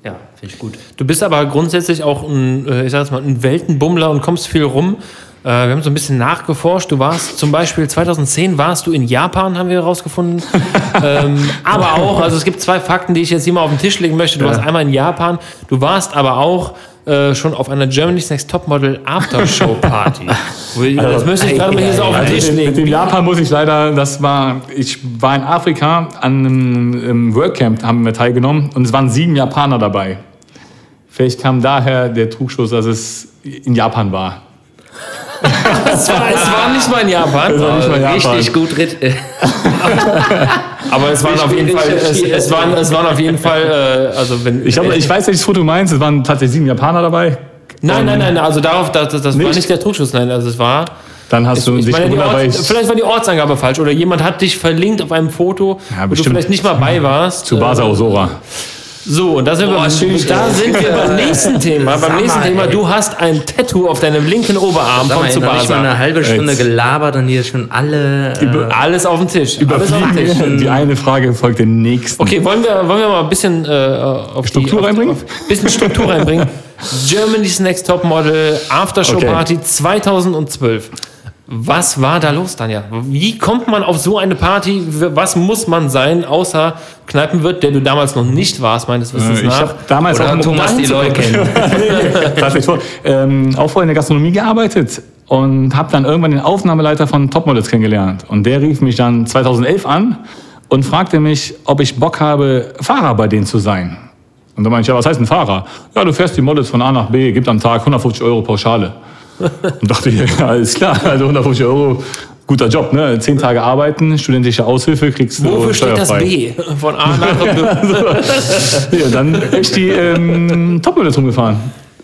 Ja, finde ich gut. Du bist aber grundsätzlich auch ein, äh, ich sag mal, ein Weltenbummler und kommst viel rum. Äh, Wir haben so ein bisschen nachgeforscht. Du warst zum Beispiel 2010 warst du in Japan, haben wir herausgefunden. <laughs> ähm, aber auch, also es gibt zwei Fakten, die ich jetzt hier mal auf den Tisch legen möchte. Du warst einmal in Japan, du warst aber auch äh, schon auf einer Germany's Next Topmodel Aftershow Party. <laughs> das möchte ich gerade mal hier so auf den Also Tisch mit, mit dem legen. Japan muss ich leider, das war, ich war in Afrika an einem, einem Workcamp, haben wir teilgenommen und es waren sieben Japaner dabei. Vielleicht kam daher der Trugschluss, dass es in Japan war. Es war, es war nicht mal in Japan. Es war nicht mal Japan. Richtig gut ritt. Äh, Aber es waren auf jeden Fall, es, es, waren, es waren auf jeden Fall, äh, also wenn Ich, glaub, ich weiß, welches Foto du meinst, es waren tatsächlich sieben Japaner dabei. Nein, nein, nein, also darauf, das, das, das war Nicht? nicht der Trugschluss, nein, also es war, Dann hast du ich dich meine, die gewundert, weil Orts, ich vielleicht war die Ortsangabe falsch oder jemand hat dich verlinkt auf einem Foto, Ja, wo du vielleicht nicht mal bei warst. zu Basa Äh, Osora. So, und da sind, Boah, wir, schön, da sind wir beim <laughs> nächsten Thema. Beim nächsten Thema, ey. du hast ein Tattoo auf deinem linken Oberarm Sag von mal, mal Tsubasa. eine halbe Stunde Jetzt. gelabert und hier schon alle. Äh, Alles auf dem Tisch. Alles auf dem Tisch. Überfliegen. Die eine Frage folgt der nächsten. Okay, wollen wir, wollen wir mal ein bisschen äh, auf Struktur die, auf, reinbringen? Auf, bisschen Struktur reinbringen. <laughs> Germany's Next Top Model Aftershow Okay. Party 2012. Was war da los, Tanja? Wie kommt man auf so eine Party? Was muss man sein, außer Kneipenwirt, der du damals noch nicht warst, meines Wissens Äh, Ich nach? habe damals oder auch Thomas kommen. <laughs> kennen. <laughs> tatsächlich ähm, auch vorher in der Gastronomie gearbeitet und habe dann irgendwann den Aufnahmeleiter von Topmodels kennengelernt. Und der rief mich dann 2011 an und fragte mich, ob ich Bock habe, Fahrer bei denen zu sein. Und da meinte ich, ja, was heißt ein Fahrer? Ja, du fährst die Models von A nach B, gibt am Tag 150 Euro Pauschale. <laughs> Und dachte ich, ja, alles klar, also 150 Euro, guter Job, ne? Zehn Tage arbeiten, studentische Aushilfe kriegst du Wofür steht das. B? Von A nach B. <laughs> Ja, dann bin ich die ähm, Topmodels rumgefahren.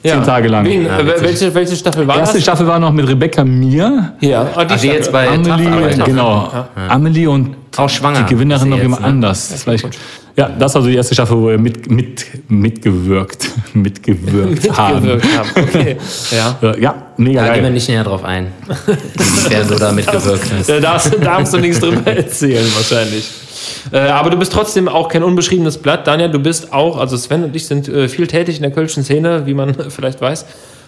Zehn Tage lang. Wen, Ja, welche, welche Staffel war Erste das? Staffel war noch mit Rebecca Mir, Ja, ah, die die jetzt bei Amelie, genau. Amelie und Auch schwanger. die Gewinnerin noch jemand ne? anders. Das ich, ja, das war so die erste Staffel, wo wir mit, mit, mitgewirkt, <laughs> mitgewirkt haben. mitgewirkt haben. Okay. <laughs> Ja. Äh, Ja, mega Da gehen wir geil. nicht näher drauf ein. <laughs> Wer so da mitgewirkt ist. Da darfst, darfst du nichts drüber erzählen, wahrscheinlich. Äh, aber du bist trotzdem auch kein unbeschriebenes Blatt. Daniel, du bist auch, also Sven und ich sind äh, viel tätig in der kölschen Szene, wie man vielleicht weiß.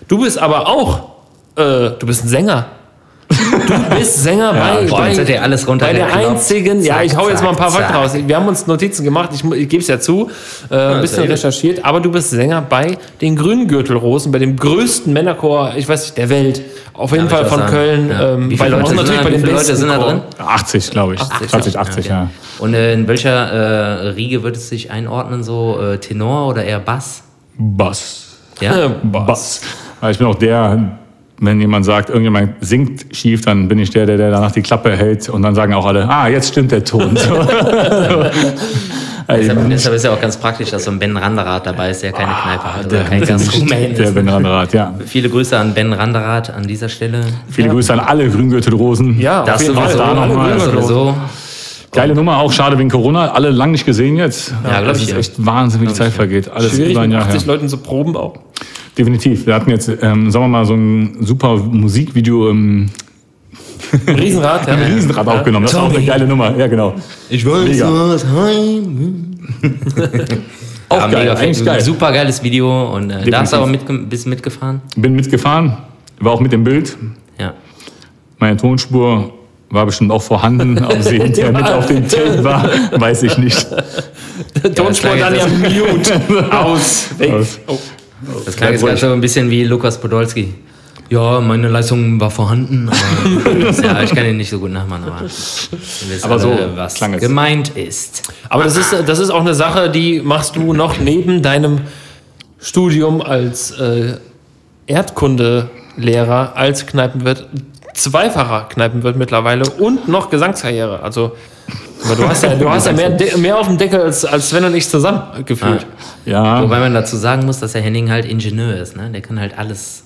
Du bist aber auch, äh, du bist ein Sänger. Du bist Sänger bei, boah, bei, jetzt hat er alles bei der einzigen, ja, Zack, ich hau jetzt mal ein paar zack, Fakten raus. Wir haben uns Notizen gemacht, ich, ich gebe es ja zu, äh, ein bisschen recherchiert, aber du bist Sänger bei den Grüngürtelrosen, bei dem größten Männerchor, ich weiß nicht, der Welt. Auf jeden Ja, Fall von sagen. Köln. Ja. Ähm, Wie viele Leute, natürlich sind, da, bei wie viele Leute sind da Chor. drin? 80, glaube ich. 20, 80, ja. Und äh, in welcher äh, Riege wird es sich einordnen? So äh, Tenor oder eher Bass? Bass. Ja? Bass. Weil ich bin auch der, wenn jemand sagt, irgendjemand singt schief, dann bin ich der, der, der danach die Klappe hält und dann sagen auch alle, ah, jetzt stimmt der Ton. <laughs> So. Also, Deshalb, deshalb ist ja auch ganz praktisch, dass so ein Ben Randerath dabei ist, der keine Kneipe hat oder kein der, Gastronom der ist. Ben Randerat, ja. Viele Grüße an Ben Randerath an dieser Stelle. Viele Grüße an alle Grüngürtelrosen. Ja, auf Das jeden Fall. da noch mal. das sowieso. Geile Nummer, auch schade wegen Corona. Alle lang nicht gesehen jetzt. Ja, glaub das ich, ist ja. echt Wahnsinn, wie die Zeit vergeht. Alles Schwierig über ein mit Jahr 80 her. Leuten zu proben auch. Definitiv. Wir hatten jetzt, ähm, sagen wir mal, so ein super Musikvideo im <laughs> Riesenrad, ja. Riesenrad aufgenommen. Das war auch eine geile Nummer. Ja, genau. Ich weiß, Mega. was heim. <laughs> Auch ja, geil, mega eigentlich geil. Super geiles Video und äh, da hast du aber mitge bist mitgefahren. Bin mitgefahren, war auch mit dem Bild. Ja. Meine Tonspur war bestimmt auch vorhanden. <laughs> Ob sie hinterher mit auf dem Tape war, weiß ich nicht. Tonspur dann ja mute. Aus. Weg. Aus. Oh. Das klang jetzt gerade so ein bisschen wie Lukas Podolski. Ja, meine Leistung war vorhanden, aber ja, ich kann ihn nicht so gut nachmachen, aber, <laughs> Aber so alle, was klang es. gemeint ist. Aber das ist, das ist auch eine Sache, die machst du noch neben deinem Studium als äh, Erdkundelehrer, als Kneipenwirt, zweifacher Kneipenwirt mittlerweile und noch Gesangskarriere. Also aber du hast ja, du hast ja mehr, mehr auf dem Deckel als, als Sven und ich zusammen gefühlt. Ja, Wobei man dazu sagen muss, dass der Henning halt Ingenieur ist, ne? Der kann halt alles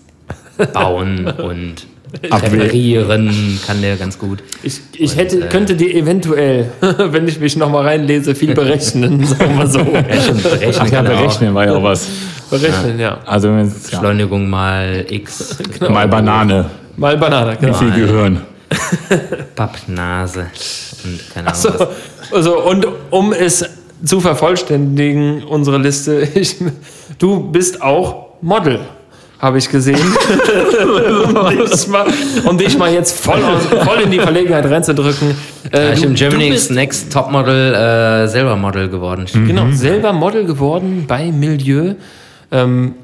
bauen <laughs> und reparieren, kann der ganz gut. Ich, ich hätte, könnte dir eventuell, <laughs> wenn ich mich nochmal reinlese, viel berechnen, <laughs> sagen wir so. Berechnen, berechnen Ach ja, er auch. berechnen war ja auch was. Berechnen, ja. Also wenn es- ja, Beschleunigung mal X. mal Banane, Mal Banane, wie genau. viel Gehirn. <laughs> Pappnase und keine Ahnung So, also, und um es zu vervollständigen, unsere Liste, <laughs> ich, du bist auch Model, habe ich gesehen. <laughs> um, dich mal, jetzt voll, aus, voll in die Verlegenheit reinzudrücken. Äh, Ja, ich du- bin Germany's Next Topmodel äh, selber Model geworden. Genau, selber Model geworden bei Milieu. Ähm,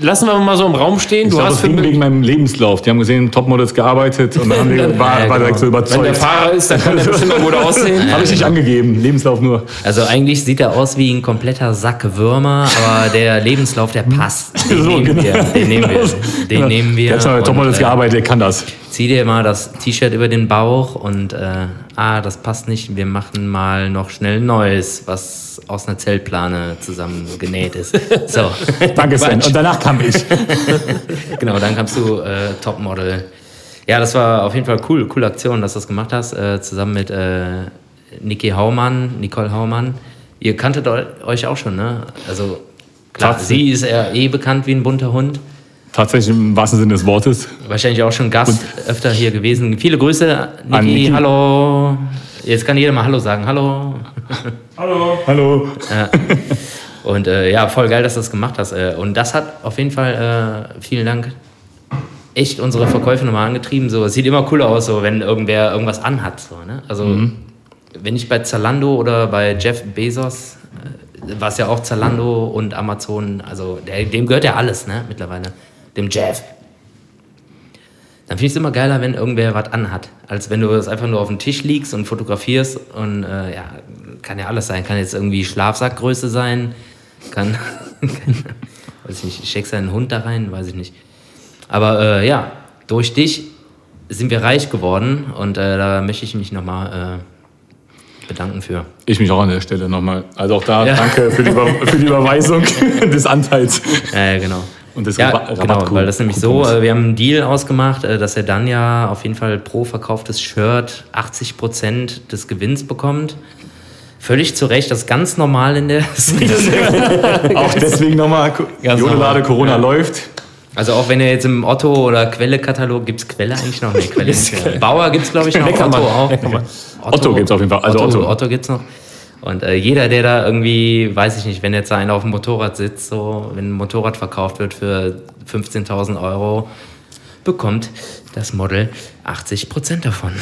lassen wir mal so im Raum stehen. Ich Du glaube, hast das ging wegen meinem Lebenslauf. Die haben gesehen, Topmodels gearbeitet und dann haben die, war, <laughs> Ja, war direkt so genau. wenn der überzeugt. Fahrer ist, dann kann der bestimmt mal gut <laughs> aussehen. Habe ich nicht angegeben, Lebenslauf nur. Also eigentlich sieht er aus wie ein kompletter Sack Würmer, aber der Lebenslauf, der passt. <laughs> Den So, nehmen genau. wir. Den nehmen wir. Den Genau. nehmen wir. Der hat schon bei Topmodels äh, gearbeitet, der kann das. Zieh dir mal das T-Shirt über den Bauch und äh, ah, das passt nicht. Wir machen mal noch schnell ein neues, was aus einer Zeltplane zusammen genäht ist. <laughs> So. Danke, Sven. Und danach kam ich. <laughs> Genau, dann kamst du äh, Topmodel. Ja, das war auf jeden Fall cool, coole Aktion, dass du das gemacht hast, äh, zusammen mit äh, Niki Haumann, Nicole Haumann. Ihr kanntet eu- euch auch schon, ne? Also klar, sie ist ja eh bekannt wie ein bunter Hund. Tatsächlich im wahrsten Sinne des Wortes. Wahrscheinlich auch schon Gast öfter hier gewesen. Viele Grüße. Niki. Hallo. Jetzt kann jeder mal Hallo sagen. Hallo. Hallo. Und äh, ja, voll geil, dass du das gemacht hast. Äh, und das hat auf jeden Fall, äh, vielen Dank, echt unsere Verkäufe nochmal angetrieben. So, es sieht immer cooler aus, so, wenn irgendwer irgendwas anhat. So, ne? Also, wenn ich bei Zalando oder bei Jeff Bezos, äh, was ja auch Zalando und Amazon, also der, dem gehört ja alles, ne, mittlerweile. Dem Jeff. Dann finde ich es immer geiler, wenn irgendwer was anhat, als wenn du es einfach nur auf dem Tisch liegst und fotografierst und äh, ja, kann ja alles sein. Kann jetzt irgendwie Schlafsackgröße sein, kann, <laughs> kann weiß ich nicht, steckst deinen Hund da rein, weiß ich nicht. Aber äh, ja, durch dich sind wir reich geworden und äh, da möchte ich mich nochmal äh, bedanken für. Ich mich auch an der Stelle nochmal. Also auch da Ja. danke für die, Über für die Überweisung <laughs> des Anteils. Äh, genau. Und des Ja, Rabatt- genau, weil das ist nämlich so, äh, wir haben einen Deal ausgemacht, äh, dass er dann ja auf jeden Fall pro verkauftes Shirt 80% des Gewinns bekommt. Völlig zu Recht, das ist ganz normal in der <laughs> Szene. <laughs> Auch deswegen nochmal, Jodelade. Corona Ja. läuft. Also auch wenn ihr jetzt im Otto- oder Quelle-Katalog, gibt es Quelle eigentlich noch? Nee, Quelle. Bauer gibt es glaube ich noch. Otto auch. Neckermann. Otto gibt's auf jeden Fall, also Otto, Otto. Otto gibt es noch. Und äh, jeder, der da irgendwie, weiß ich nicht, wenn jetzt da einer auf dem Motorrad sitzt, so, wenn ein Motorrad verkauft wird für 15.000 Euro, bekommt das Model 80% davon.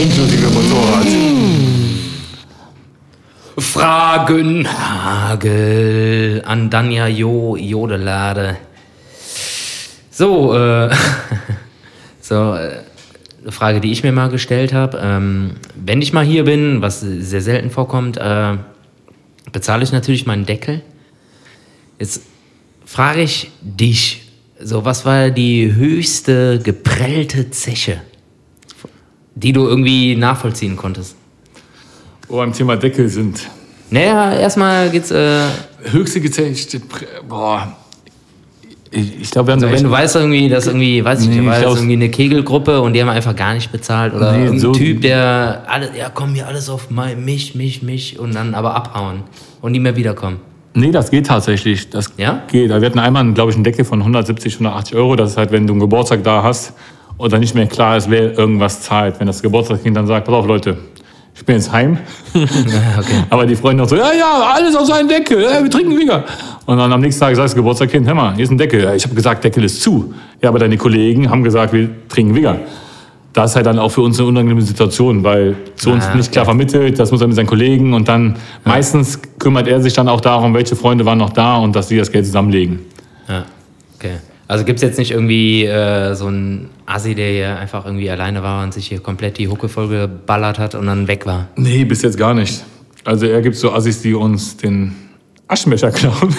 Inklusive Motorrad. Fragenhagel an Danja Jo Jodelade. So, äh, <laughs> so, äh, eine Frage, die ich mir mal gestellt habe. Ähm, wenn ich mal hier bin, was sehr selten vorkommt, äh, bezahle ich natürlich meinen Deckel. Jetzt frage ich dich, so, was war die höchste geprellte Zeche, die du irgendwie nachvollziehen konntest? Wir beim Thema Deckel sind. Naja, erstmal geht's, äh, Höchste gezählt, boah. Ich, ich glaube, wir haben Also wenn du weißt irgendwie, dass irgendwie, weiß ich Nee, nicht, war ich glaub- irgendwie eine Kegelgruppe und die haben einfach gar nicht bezahlt oder Nee, irgendein so- Typ, der alle, ja komm hier alles auf mein, mich, mich, mich und dann aber abhauen und nie mehr wiederkommen. Nee, das geht tatsächlich. Das Ja? geht. Wir hatten einmal, glaube ich, eine Decke von 170, 180 Euro. Das ist halt, wenn du einen Geburtstag da hast und dann nicht mehr klar ist, wer irgendwas zahlt. Wenn das Geburtstagskind dann sagt, pass auf Leute, ich bin jetzt heim. <laughs> Ja, okay. Aber die Freunde auch so, ja, ja, alles auf seinen Deckel, wir trinken wieder. Und dann am nächsten Tag sagt das Geburtstagskind, hör mal, hier ist ein Deckel. Ja, ich habe gesagt, Deckel ist zu. Ja, aber deine Kollegen haben gesagt, wir trinken wieder. Das ist halt dann auch für uns eine unangenehme Situation, weil zu uns Ah, nicht klar vermittelt, das muss er mit seinen Kollegen und dann meistens kümmert er sich dann auch darum, welche Freunde waren noch da und dass sie das Geld zusammenlegen. Ja, okay. Also gibt es jetzt nicht irgendwie äh, so einen Assi, der hier einfach irgendwie alleine war und sich hier komplett die Hucke vollgeballert hat und dann weg war? Nee, bis jetzt gar nicht. Also er gibt so Assis, die uns den Aschenbecher klauen.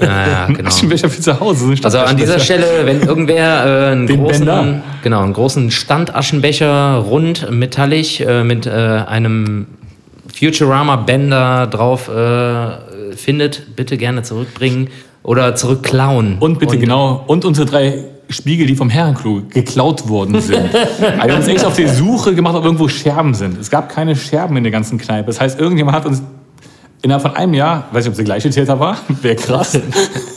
Ja, ja, <laughs> genau. Aschenbecher für zu Hause. Also an dieser. Stelle, wenn irgendwer äh, einen, Den großen, Bänder. genau, einen großen Standaschenbecher rund metallisch äh, mit äh, einem Futurama-Bänder drauf äh, findet, bitte gerne zurückbringen oder zurückklauen. Und bitte genau, und unsere drei Spiegel, die vom Herrenklo geklaut worden sind. <laughs> also wir haben uns echt auf die Suche gemacht, ob irgendwo Scherben sind. Es gab keine Scherben in der ganzen Kneipe. Das heißt, irgendjemand hat uns innerhalb von einem Jahr, weiß nicht, ob es der gleiche Täter war, <laughs> wäre krass,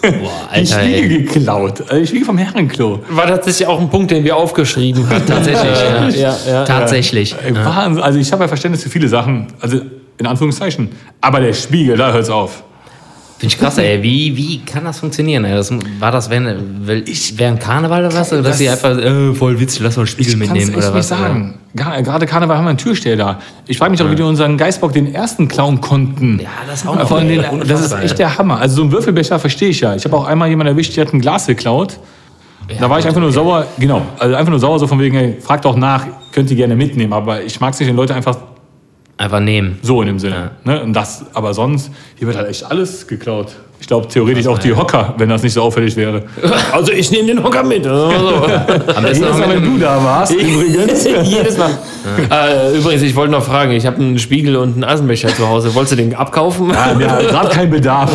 Boah, <laughs> die Alter, ey. Spiegel geklaut. Also die Spiegel vom Herrenklo. War tatsächlich auch ein Punkt, den wir aufgeschrieben haben. Tatsächlich, <laughs> ja. ja, ja. Tatsächlich. Ey, Wahnsinn. Also ich habe ja Verständnis für viele Sachen. Also in Anführungszeichen. Aber der Spiegel, da hört's auf. Finde ich krass, ey. Wie, wie kann das funktionieren? Ey? Das, war das während, während Karneval oder was? Oder dass Das- sie einfach, äh, voll witzig, lass mal einen Spiegel Ich kann es mitnehmen echt oder nicht was? sagen. Gerade Karneval haben wir einen Türsteher da. Ich frage mich auch, wie die unseren Geißbock den ersten klauen konnten. Ja, das ist auch noch den, Das ist echt der Hammer. Also so ein Würfelbecher verstehe ich ja. Ich habe auch einmal jemanden erwischt, der hat ein Glas geklaut. da war ich einfach nur sauer, genau, also einfach nur sauer, so von wegen, ey, fragt doch nach, könnt ihr gerne mitnehmen, aber ich mag es nicht, wenn Leute einfach Einfach nehmen. so in dem Sinne. Ne? Und das, aber sonst, hier wird halt echt alles geklaut. Ich glaube theoretisch auch die Hocker, wenn das nicht so auffällig wäre. Also ich nehme den Hocker mit. Also, Am besten Jedes Mal, wenn du da warst, <laughs> übrigens. Jedes Mal. Äh, übrigens, ich wollte noch fragen, ich habe einen Spiegel und einen Aschenbecher zu Hause. Wolltest du den abkaufen? Ja, ja, gerade kein Bedarf.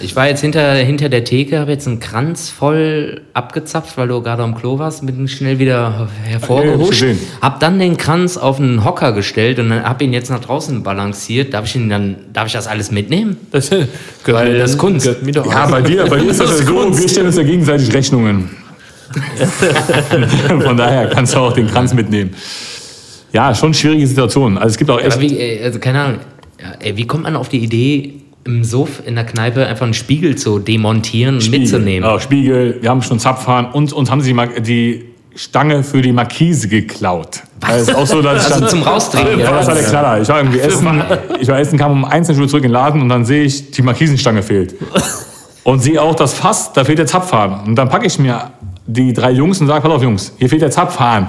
ich war jetzt hinter, hinter der Theke, habe jetzt einen Kranz voll abgezapft, weil du gerade am Klo warst, bin schnell wieder Ja, hab hervorgehuscht. ich gesehen. hab dann den Kranz auf einen Hocker gestellt und dann hab ihn jetzt nach draußen balanciert. Darf ich ihn dann, darf ich das alles mitnehmen? Das, gehört Weil mir- das ist Kunst. Gehört mir doch Ja, bei dir, bei dir ist das Das so, Kunst. wir stellen uns ja gegenseitig Rechnungen. <laughs> Von daher kannst du auch den Kranz mitnehmen. Ja, schon schwierige Situation. Also es gibt auch echt. Wie, ey, also keine Ahnung, ey, wie kommt man auf die Idee, im Suff in der Kneipe einfach einen Spiegel zu demontieren und mitzunehmen? Ja, Spiegel, wir haben schon Zapfhahn und uns haben sie die, Ma- die Stange für die Markise geklaut. Das ist auch so, dass ich Also dann, zum Rausdrehen, Ja, das war der Knaller. Ich war irgendwie essen, ich war essen, kam um 21 Uhr zurück in den Laden und dann sehe ich, die Markisenstange fehlt. Und sehe auch das Fass, da fehlt der Zapfhahn. Und dann packe ich mir die drei Jungs und sage, pass auf Jungs, hier fehlt der Zapfhahn.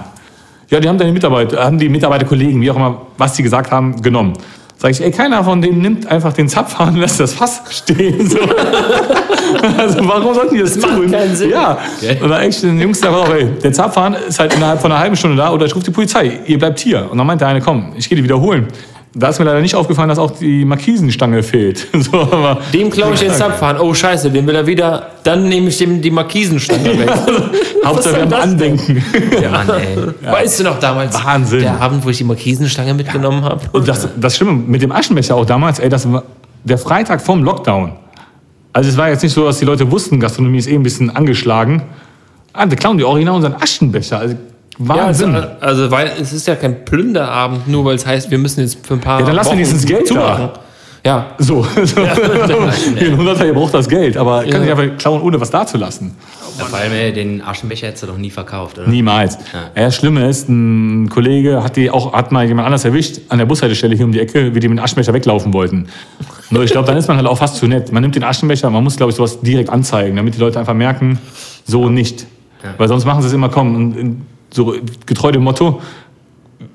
Ja, die haben deine Mitarbeiter, haben die Mitarbeiterkollegen, wie auch immer, was die gesagt haben, genommen. Sag ich, ey, keiner von denen nimmt einfach den Zapfhahn und lässt das Fass stehen. So. <laughs> also warum sollten die das, macht tun? keinen Sinn. Ja. Und dann echt den Jungs gesagt, ey, der Zapfhahn ist halt innerhalb von einer halben Stunde da oder ich rufe die Polizei. Ihr bleibt hier. Und dann meinte der eine, komm, ich gehe die wiederholen. Da ist mir leider nicht aufgefallen, dass auch die Markisenstange fehlt. <laughs> So, aber Dem klaue ich den Zapfhahn. Oh scheiße, den will er wieder. Dann nehme ich dem die Markisenstange weg. <laughs> Hauptsache wir haben? Andenken. Ja, Mann, ey. <laughs> Weißt du noch damals? Wahnsinn. Der Abend, wo ich die Markisenstange mitgenommen habe. Und das, das Schlimme mit dem Aschenbecher auch damals, ey, das war der Freitag vorm Lockdown. Also es war jetzt nicht so, dass die Leute wussten, Gastronomie ist eh ein bisschen angeschlagen. Ah, die klauen die original unseren Aschenbecher. Also, Ja, also, Wahnsinn. also weil es ist ja kein Plünderabend, nur weil es heißt, wir müssen jetzt für ein paar Ja, dann lass Wochen wenigstens Geld zumachen. Ja, so, <laughs> so. den 100er, ihr braucht das Geld, aber kann nicht einfach klauen, ohne was dazulassen. Ja, vor allem, ey, den Aschenbecher hättest du doch nie verkauft, oder? Niemals. Ja. das Schlimme ist, ein Kollege hat die auch, hat mal jemand anders erwischt an der Bushaltestelle hier um die Ecke, wie die mit dem Aschenbecher weglaufen wollten. Nur ich glaube, dann ist man halt auch fast zu nett. Man nimmt den Aschenbecher, man muss, glaube ich, sowas direkt anzeigen, damit die Leute einfach merken, so nicht. Weil sonst machen sie es immer, komm, so getreu dem Motto,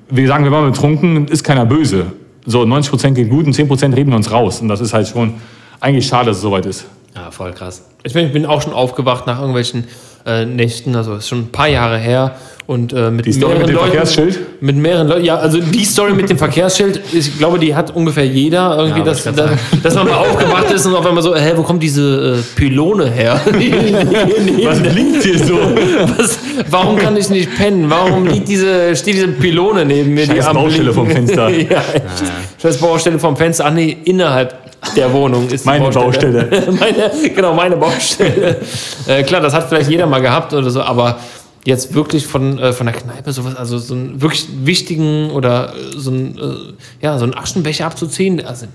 wir sagen, wir waren betrunken, ist keiner böse. So 90 Prozent geht gut und 10 Prozent reden wir uns raus. Und das ist halt schon eigentlich schade, dass es soweit ist. Ja, voll krass. ich bin, ich bin auch schon aufgewacht nach irgendwelchen äh, Nächten, also ist schon ein paar Jahre her. Und äh, mit Die Story mit dem Verkehrsschild? Mit mehreren Leuten. Ja, also die Story mit dem Verkehrsschild, ich glaube, die hat ungefähr jeder irgendwie, Ja, dass, ich dass, man mal aufgewacht ist und auf einmal so, hä, wo kommt diese äh, Pylone her? <laughs> Was blinkt hier so? Was, warum kann ich nicht pennen? Warum liegt diese, steht diese Pylone neben mir? Scheiß am Baustelle vom Fenster. <laughs> ja, Scheiß Baustelle vom Fenster. Ach nee, innerhalb der Wohnung ist die Meine Baustelle. <laughs> meine, genau, meine Baustelle. äh, klar, das hat vielleicht jeder mal gehabt oder so, aber jetzt wirklich von, äh, von der Kneipe sowas, also so einen wirklich wichtigen oder äh, so einen, äh, ja, so einen Aschenbecher abzuziehen, also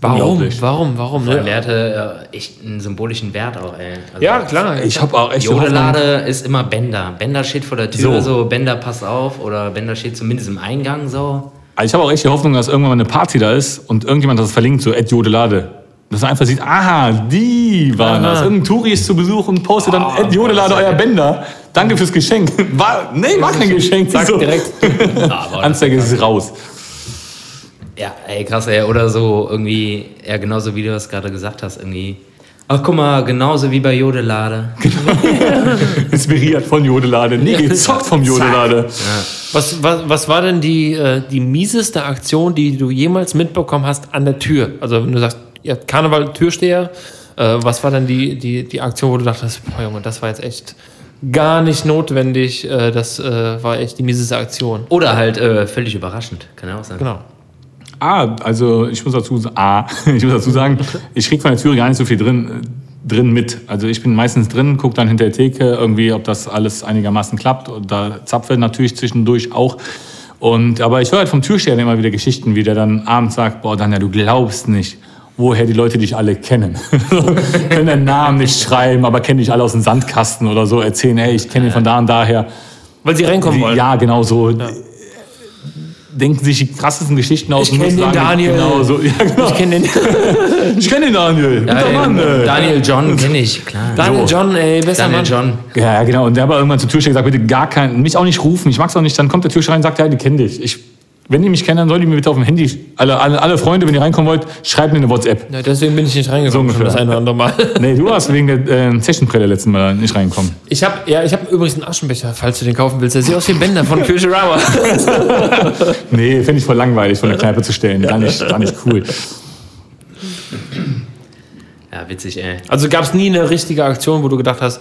warum? Warum? Warum? Der Ne? hatte äh, echt einen symbolischen Wert auch, ey. Also, Ja, klar. Ich habe auch echt die Hoffnung- Jodelade ist immer Bender. Bender steht vor der Tür, So. so, Bender pass auf. Oder Bender steht zumindest im Eingang so. Also ich habe auch echt die Hoffnung, dass irgendwann mal eine Party da ist und irgendjemand das verlinkt, so Ed Jodelade. Dass man einfach sieht, aha, die waren Aha. das. Irgendein Touri ist zu Besuch und postet dann Ed Jodelade, euer Bänder. Danke fürs Geschenk. <laughs> War, nee, war kein Geschenk. Sag So. direkt. <laughs> Aber Anzeige ist raus. Ja, ey, krass, ey. Oder so irgendwie, ja, genauso wie du das gerade gesagt hast, irgendwie. Ach, guck mal, genauso wie bei Jodelade. <laughs> Inspiriert von Jodelade. Nie gezockt vom Jodelade. Was, was, was war denn die, äh, die mieseste Aktion, die du jemals mitbekommen hast an der Tür? Also wenn du sagst, ja, Karneval, Türsteher, äh, was war denn die, die, die Aktion, wo du dachtest, boah Junge, das war jetzt echt gar nicht notwendig, äh, das äh, war echt die mieseste Aktion. Oder halt äh, völlig überraschend. Kann ja auch sein. Genau. Ah, also ich muss dazu, ah, <laughs> ich muss dazu sagen, ich krieg von der Tür gar nicht so viel drin, äh, drin mit. Also ich bin meistens drin, gucke dann hinter der Theke irgendwie, ob das alles einigermaßen klappt. Und da zapfe natürlich zwischendurch auch. Und, aber ich höre halt vom Türsteher immer wieder Geschichten, wie der dann abends sagt, boah, Danja, du glaubst nicht, woher die Leute dich alle kennen. <laughs> Können den Namen nicht schreiben, aber kennen dich alle aus dem Sandkasten oder so, erzählen, hey, ich kenne ihn von da und daher. Weil sie reinkommen wollen. ja, genau so. Denken sich die krassesten Geschichten aus. Ich kenn und den Daniel. Genau so. Ja, genau. Ich kenne den <laughs> Ich kenne den Daniel. Ja, den Mann, ey. Daniel John <laughs> kenne ich, klar. Daniel So. John, ey, besser Daniel Mann. John. Ja, ja, genau. Und der hat aber irgendwann zur Türsteher gesagt, bitte gar keinen, mich auch nicht rufen, ich mag's auch nicht. Dann kommt der Türsteher rein und sagt, ja, die kennen dich. Ich, wenn die mich kennen, dann sollen die mir bitte auf dem Handy, alle, alle, alle Freunde, wenn ihr reinkommen wollt, schreibt mir eine WhatsApp. Ja, deswegen bin ich nicht reingekommen, So schon das eine oder andere Mal. <laughs> Nee, du warst wegen der äh, Sessionbrille letzten Mal nicht reinkommen. Ich habe ja, ich habe übrigens einen Aschenbecher, falls du den kaufen willst. Der sieht aus wie ein Bänder von Futurama. <laughs> Nee, fände ich voll langweilig, von der Kneipe zu stellen. Gar nicht, gar nicht cool. Ja, witzig, ey. Also gab es nie eine richtige Aktion, wo du gedacht hast,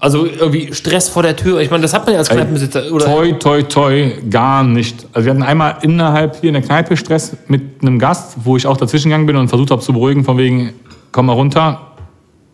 also irgendwie Stress vor der Tür. Ich meine, das hat man ja als Kneipenbesitzer. Oder Toi, toi, toi, gar nicht. Also wir hatten einmal innerhalb hier in der Kneipe Stress mit einem Gast, wo ich auch dazwischen gegangen bin und versucht habe zu beruhigen, von wegen, komm mal runter,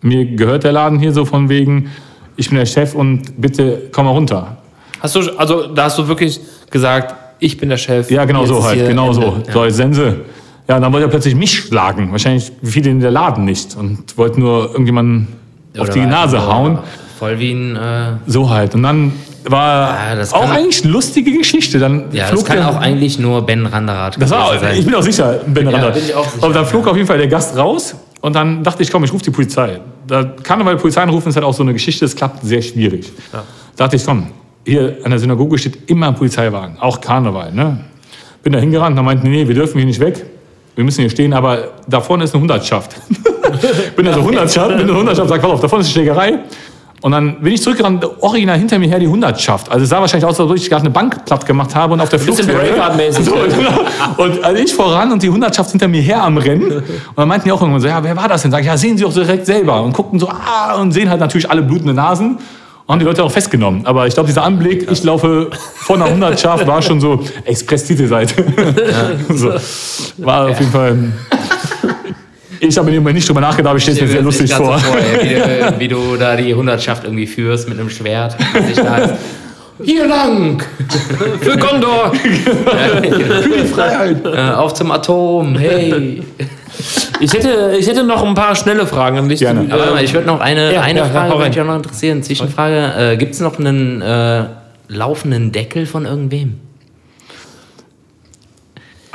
mir gehört der Laden hier so von wegen, ich bin der Chef und bitte komm mal runter. hast du, also da hast du wirklich gesagt, ich bin der Chef. Ja, genau jetzt so halt, genau so. Ende. So als Sense. Ja, dann wollte er plötzlich mich schlagen. Wahrscheinlich viele in der Laden nicht. Und wollte nur irgendjemanden auf Oder die war Nase hauen. Voll wie ein. Äh, So halt. Und dann war Ja, das auch eigentlich eine lustige Geschichte. Dann ja, das flog kann der- auch eigentlich nur Ben Randerath Das war, sein. ich bin auch sicher, Ben auch sicher, Aber dann flog auf jeden Fall der Gast raus und dann dachte ich, komm, ich rufe die Polizei. Da Karneval die Polizei anrufen ist halt auch so eine Geschichte, das klappt sehr schwierig. Da dachte ich, komm, hier an der Synagoge steht immer ein Polizeiwagen, auch Karneval. Ne? Bin da hingerannt, da meinten, nee, wir dürfen hier nicht weg. Wir müssen hier stehen, aber da vorne ist eine Hundertschaft. <laughs> bin da so Hundertschaft, bin in der Hundertschaft, sag, pass auf, da vorne ist eine Schlägerei. Und dann bin ich zurückgerannt, original hinter mir her die Hundertschaft. Also es sah wahrscheinlich aus, als ob ich gerade eine Bank platt gemacht habe und auf der Flucht Bisschen wäre. Braveheart-mäßig. So, genau. Und also ich voran und die Hundertschaft hinter mir her am Rennen. Und dann meinten die auch irgendwann so, ja, wer war das denn? Sag ich, ja, sehen Sie auch direkt selber. Und guckten so, ah, und sehen halt natürlich alle blutende Nasen. Und haben die Leute auch festgenommen. Aber ich glaube, dieser Anblick, ich laufe vor einer Hundertschaft, war schon so Express-Titelseite. <laughs> so. War auf jeden Fall... Ich habe mir nicht drüber nachgedacht, aber ich stelle es mir sehr lustig vor. So vor <laughs> ey, wie, du, wie du da die Hundertschaft irgendwie führst mit einem Schwert. Hier lang! Für Gondor! <laughs> Für die Freiheit. Äh, auf zum Atom, hey! Ich hätte, ich hätte noch ein paar schnelle Fragen an dich. Gerne. Du, Aber warte mal, äh, ich würde noch eine, Ja, eine ja, ja, Frage, würde mich auch noch interessieren. Zwischenfrage, äh, gibt es noch einen äh, laufenden Deckel von irgendwem?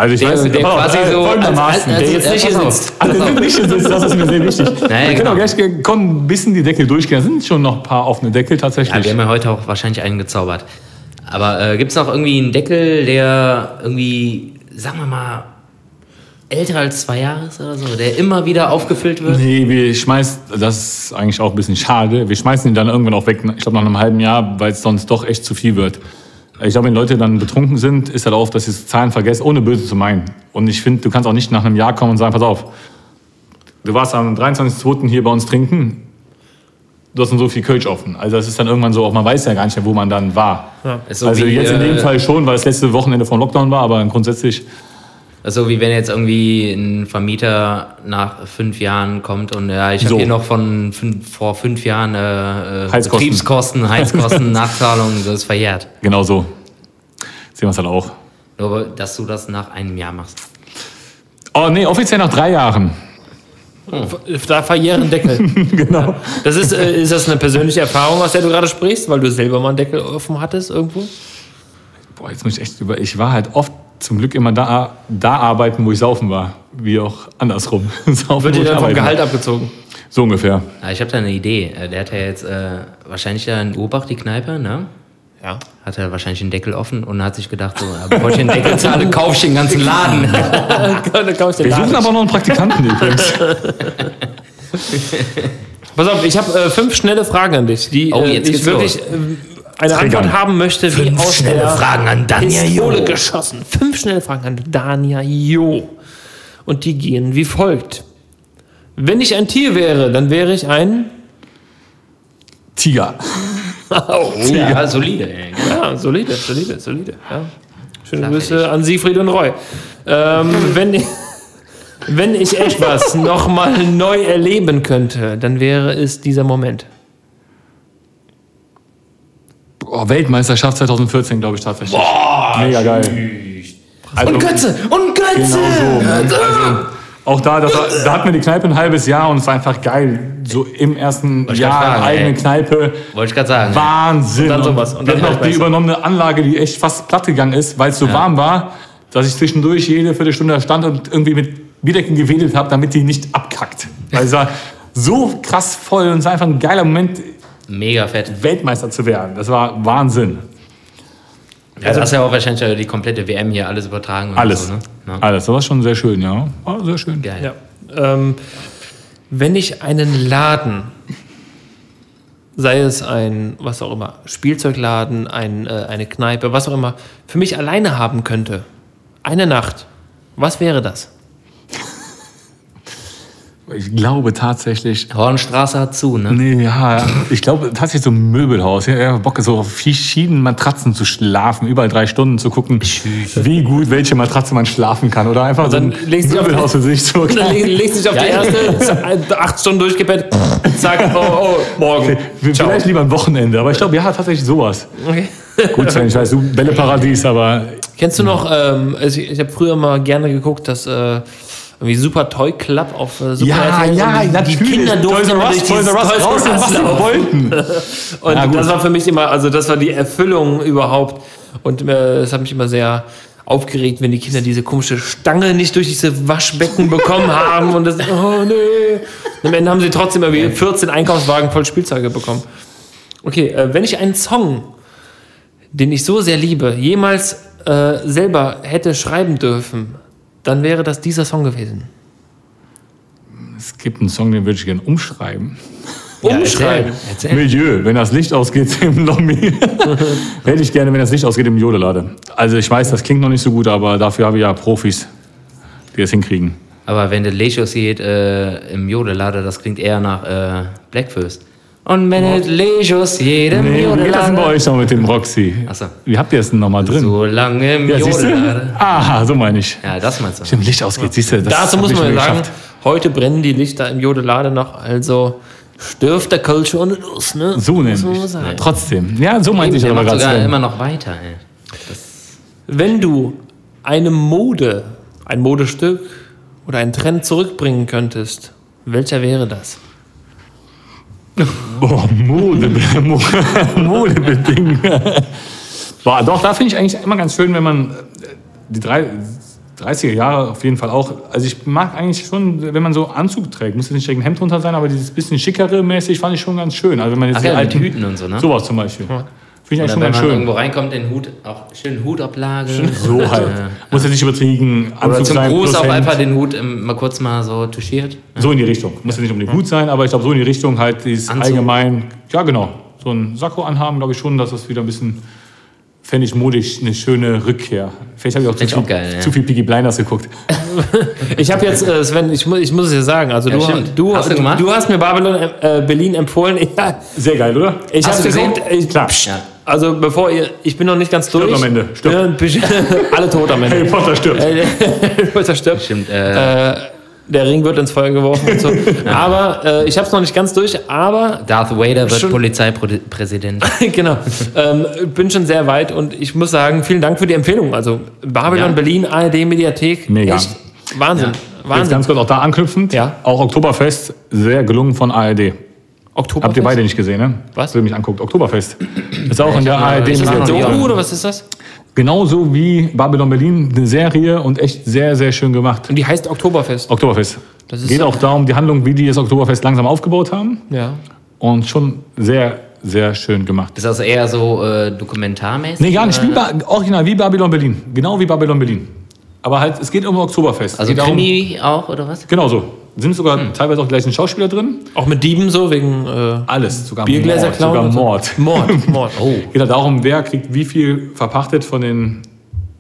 Also ich Der- weiß, der pass auf, quasi äh, so folgendermaßen. als- als- der jetzt nicht hier sitzt. Also der nicht hier sitzt, das ist mir sehr wichtig. <laughs> Wir können genau. auch gleich kommen, ein bisschen die Deckel durchgehen. Da sind schon noch ein paar offene Deckel tatsächlich. Ja, wir haben ja heute auch wahrscheinlich einen gezaubert. Aber äh, gibt es noch irgendwie einen Deckel, der irgendwie, sagen wir mal, älter als zwei Jahre ist oder so, der immer wieder aufgefüllt wird? Nee, wir schmeißen, das ist eigentlich auch ein bisschen schade. Wir schmeißen ihn dann irgendwann auch weg, ich glaube nach einem halben Jahr, weil es sonst doch echt zu viel wird. Ich glaube, wenn Leute dann betrunken sind, ist halt oft, dass sie Zahlen vergessen, ohne böse zu meinen. Und ich finde, du kannst auch nicht nach einem Jahr kommen und sagen, pass auf, du warst am 23.02. hier bei uns trinken, du hast dann so viel Kölsch offen. Also das ist dann irgendwann so, auch man weiß ja gar nicht mehr, wo man dann war. So also wie, jetzt in dem äh, Fall schon, weil es letzte Wochenende vom Lockdown war, aber grundsätzlich, Also wie wenn jetzt irgendwie ein Vermieter nach fünf Jahren kommt und ja, ich habe So. hier noch von fünf, vor fünf Jahren äh, äh, Heizkosten. Betriebskosten, Heizkosten, <laughs> Nachzahlung, das ist verjährt. genau so. Sehen wir es halt auch. Nur, dass du das nach einem Jahr machst. Oh nee, offiziell nach drei Jahren. Da verjähren Deckel. <laughs> genau. Das ist, äh, ist das eine persönliche Erfahrung, aus der du gerade sprichst, weil du selber mal einen Deckel offen hattest irgendwo? Boah, jetzt muss ich echt über. Ich war halt oft zum Glück immer da, da arbeiten, wo ich saufen war. Wie auch andersrum. <laughs> saufen, Wird dir dann vom Gehalt abgezogen? So ungefähr. Ja, ich habe da eine Idee. Äh, Der hat ja jetzt äh, wahrscheinlich da in Urbach die Kneipe, ne? Ja. Hat er wahrscheinlich den Deckel offen und hat sich gedacht, so, bevor ich den Deckel zahle, <laughs> kaufe ich den ganzen Laden. <laughs> Wir suchen aber noch einen Praktikanten übrigens. Pass auf, ich habe äh, fünf schnelle Fragen an dich, die Oh, äh, jetzt ich wirklich los. Eine Triggern. Antwort haben möchte, wie Fünf aus schnelle der Fragen an Pistole Jo. geschossen. Fünf schnelle Fragen an Dania Jo. Und die gehen wie folgt. Wenn ich ein Tier wäre, dann wäre ich ein... Tiger. <laughs> Ja, solide. Ey. Ja, solide, solide, solide. Ja. Schöne Grüße an Siegfried und Roy. Ähm, wenn, ich, wenn ich etwas nochmal neu erleben könnte, dann wäre es dieser Moment. Boah, Weltmeisterschaft 2014, glaube ich tatsächlich. Boah, Mega geil. Also, Und Götze! Und Götze! Genau so. Also, auch da, das da hatten wir die Kneipe ein halbes Jahr und es war einfach geil. So im ersten Jahr fragen, eigene ey. Kneipe. Wollte ich gerade sagen. Wahnsinn. Und dann sowas. Und dann auch die übernommene Anlage, die echt fast platt gegangen ist, weil es so warm war, dass ich zwischendurch jede Viertelstunde da stand und irgendwie mit Bierdecken gewedelt habe, damit die nicht abkackt. Weil es war so krass voll und es war einfach ein geiler Moment, Mega fett. Weltmeister zu werden. Das war Wahnsinn. Ja, du hast ja auch wahrscheinlich die komplette WM hier alles übertragen. Alles. So, ne? ja. Alles. Das war schon sehr schön, ja. War sehr schön. Geil. Ja. Ähm, wenn ich einen Laden, sei es ein, was auch immer, Spielzeugladen, ein, äh, eine Kneipe, was auch immer, für mich alleine haben könnte, eine Nacht, was wäre das? Ich glaube tatsächlich. Hornstraße hat zu, ne? Nee, ja, ich glaube tatsächlich so ein Möbelhaus. Ja, ja, Bock so auf verschiedenen Matratzen zu schlafen, überall drei Stunden zu gucken, wie gut welche Matratze man schlafen kann. Oder einfach so ein du Möbelhaus für sich zu. Dann leg, legst dich auf die erste, acht Stunden durchgepennt, zack, oh, oh, morgen. Vielleicht lieber ein Wochenende, aber ich glaube, ja, tatsächlich sowas. Okay. <laughs> Gut, Sven, ich weiß, du Bälleparadies, aber Kennst du noch, ähm, also ich, ich habe früher mal gerne geguckt, dass äh, irgendwie Super Toy Club auf äh, Super ja, RTL ja, die, natürlich. die Kinder durften Toys R Us, durch Toys R Us Toys R Us was wollten. <laughs> Und Ja, das war für mich immer, also das war die Erfüllung überhaupt. Und äh, es hat mich immer sehr aufgeregt, wenn die Kinder diese komische Stange nicht durch diese Waschbecken bekommen <laughs> haben. Und das, oh nee. Und am Ende haben sie trotzdem irgendwie 14 Einkaufswagen voll Spielzeuge bekommen. Okay, äh, wenn ich einen Song, den ich so sehr liebe, jemals äh, selber hätte schreiben dürfen, dann wäre das dieser Song gewesen. Es gibt einen Song, den würde ich gerne umschreiben. Ja, Umschreiben. Erzähl. erzähl. Milieu, wenn das Licht ausgeht <laughs> im Lobby. <laughs> Hätte ich gerne, wenn das Licht ausgeht im Jodelade. Also ich weiß, das klingt noch nicht so gut, aber dafür habe ich ja Profis, die das hinkriegen. Aber wenn der Lechos geht äh, im Jodelader, das klingt eher nach äh, Blackfist. Und wenn es Lechos geht im Nee, wie geht das denn bei euch noch mit dem Roxy? Ach so. Wie habt ihr es denn nochmal drin? So lange im ja, du? Aha, so meine ich. Ja, das meinst du. Wenn Licht ausgeht, siehst du, das Dazu muss man sagen, geschafft. heute brennen die Lichter im Jodelade noch, also stürft der Kölsch ohne los, ne? So nämlich. sagen. Trotzdem. Ja, so meinte ich aber gerade. sogar Sven. immer noch weiter. Ey. Wenn du eine Mode, ein Modestück oder einen Trend zurückbringen könntest, welcher wäre das? Boah, Mode, <laughs> Mo- Modebedingungen. Boah, doch, da finde ich eigentlich immer ganz schön, wenn man äh, die drei, 30er Jahre auf jeden Fall auch. Also ich mag eigentlich schon, wenn man so Anzug trägt. Muss jetzt nicht direkt ein Hemd drunter sein, aber dieses bisschen schickere mäßig fand ich schon ganz schön. Also wenn man jetzt Ach die ja, mit alten Hüten und so, ne? Sowas zum Beispiel. Finde Finde ich eigentlich schon wenn ganz man schön. irgendwo reinkommt, den Hut, auch schön Hutablage. So <laughs> halt. Muss jetzt nicht übertrieben. Oder Anzug zum sein, Gruß auch einfach den Hut ähm, mal kurz mal so touchiert. So in die Richtung. Muss ja nicht unbedingt gut sein, aber ich glaube, so in die Richtung halt dieses Anzug. allgemein. Ja, genau. So ein Sakko anhaben, glaube ich schon, dass das wieder ein bisschen, fände ich modisch, eine schöne Rückkehr. Vielleicht habe ich auch, zu ich viel, auch geil, ja. zu viel Peaky Blinders geguckt. Ich habe jetzt, äh, Sven, ich, mu ich muss es dir sagen, also Ja, du, du, Hast du du hast mir Babylon äh, Berlin empfohlen. <laughs> Ja, Sehr geil, oder? ich Hast habe du geguckt. Ich, Klar. Ja. Also bevor ihr, ich bin noch nicht ganz durch. am Ende. Stirb. Ja, bes- <laughs> Alle tot am Harry Ende. Potter stirbt. Potter stirbt. Stimmt. Äh, Äh, der Ring wird ins Feuer geworfen und so. <laughs> Aber äh, ich habe es noch nicht ganz durch. Aber Darth Vader wird Schon- Polizeipräsident. <laughs> genau, ähm, bin schon sehr weit und ich muss sagen, vielen Dank für die Empfehlung. Also Babylon Ja. Berlin, ARD Mediathek. Mega. Echt Wahnsinn. Jetzt Wahnsinn. ganz kurz auch da anknüpfend. Ja. Auch Oktoberfest, sehr gelungen von ARD. Oktober. Habt ihr beide nicht gesehen, ne? Was? Wenn ihr mich anguckt. Oktoberfest. Ist auch in der ARD. Ist das noch ein nie Doku oder was ist das? Genauso wie Babylon Berlin, eine Serie und echt sehr, sehr schön gemacht. Und die heißt Oktoberfest. Oktoberfest. Das ist Geht auch darum, die Handlung, wie die das Oktoberfest langsam aufgebaut haben. Ja. Und schon sehr, sehr schön gemacht. Ist das eher so äh, dokumentarmäßig? Nee, gar nicht. Wie ba original, wie Babylon Berlin. Genau wie Babylon Berlin. Aber halt, es geht um Oktoberfest. Also darum, Krimi auch, oder was? Genau so. Sind sogar teilweise auch die gleichen Schauspieler drin. Auch mit Dieben so, wegen äh, Alles. Sogar Biergläser Mord. klauen. Sogar. Mord. Mord. <laughs> Mord. Oh. Geht halt darum, wer kriegt wie viel verpachtet von den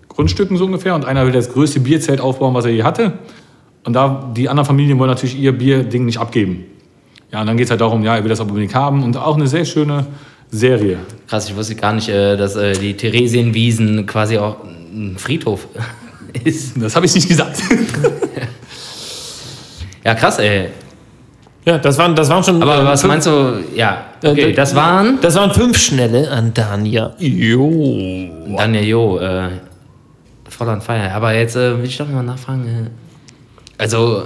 Grundstücken so ungefähr. Und einer will das größte Bierzelt aufbauen, was er je hatte. Und da die anderen Familien wollen natürlich ihr Bierding nicht abgeben. Ja, und dann geht es halt darum, ja, er will das aber unbedingt haben. Und auch eine sehr schöne Serie. Krass, ich wusste gar nicht, äh, dass äh, die Theresienwiesen quasi auch ein Friedhof <laughs> ist. Das habe ich nicht gesagt. <laughs> Ja, krass, ey. Ja, das waren, das waren schon. Aber äh, was fünf- meinst du? Ja, okay, Äh, das waren. Das waren fünf Schnelle an Dania. Jo. Dann ja, jo, äh, voll on fire. Aber jetzt äh, will ich doch mal nachfragen. Äh, also,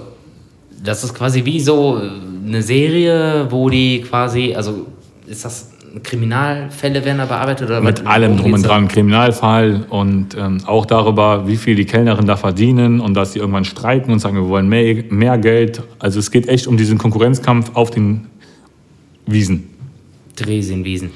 das ist quasi wie so äh, eine Serie, wo die quasi, also ist das Kriminalfälle werden da bearbeitet oder Mit allem drum und dran. Kriminalfall und ähm, auch darüber, wie viel die Kellnerin da verdienen und dass sie irgendwann streiken und sagen, wir wollen mehr, mehr Geld. Also es geht echt um diesen Konkurrenzkampf auf den Wiesen. Theresienwiesen.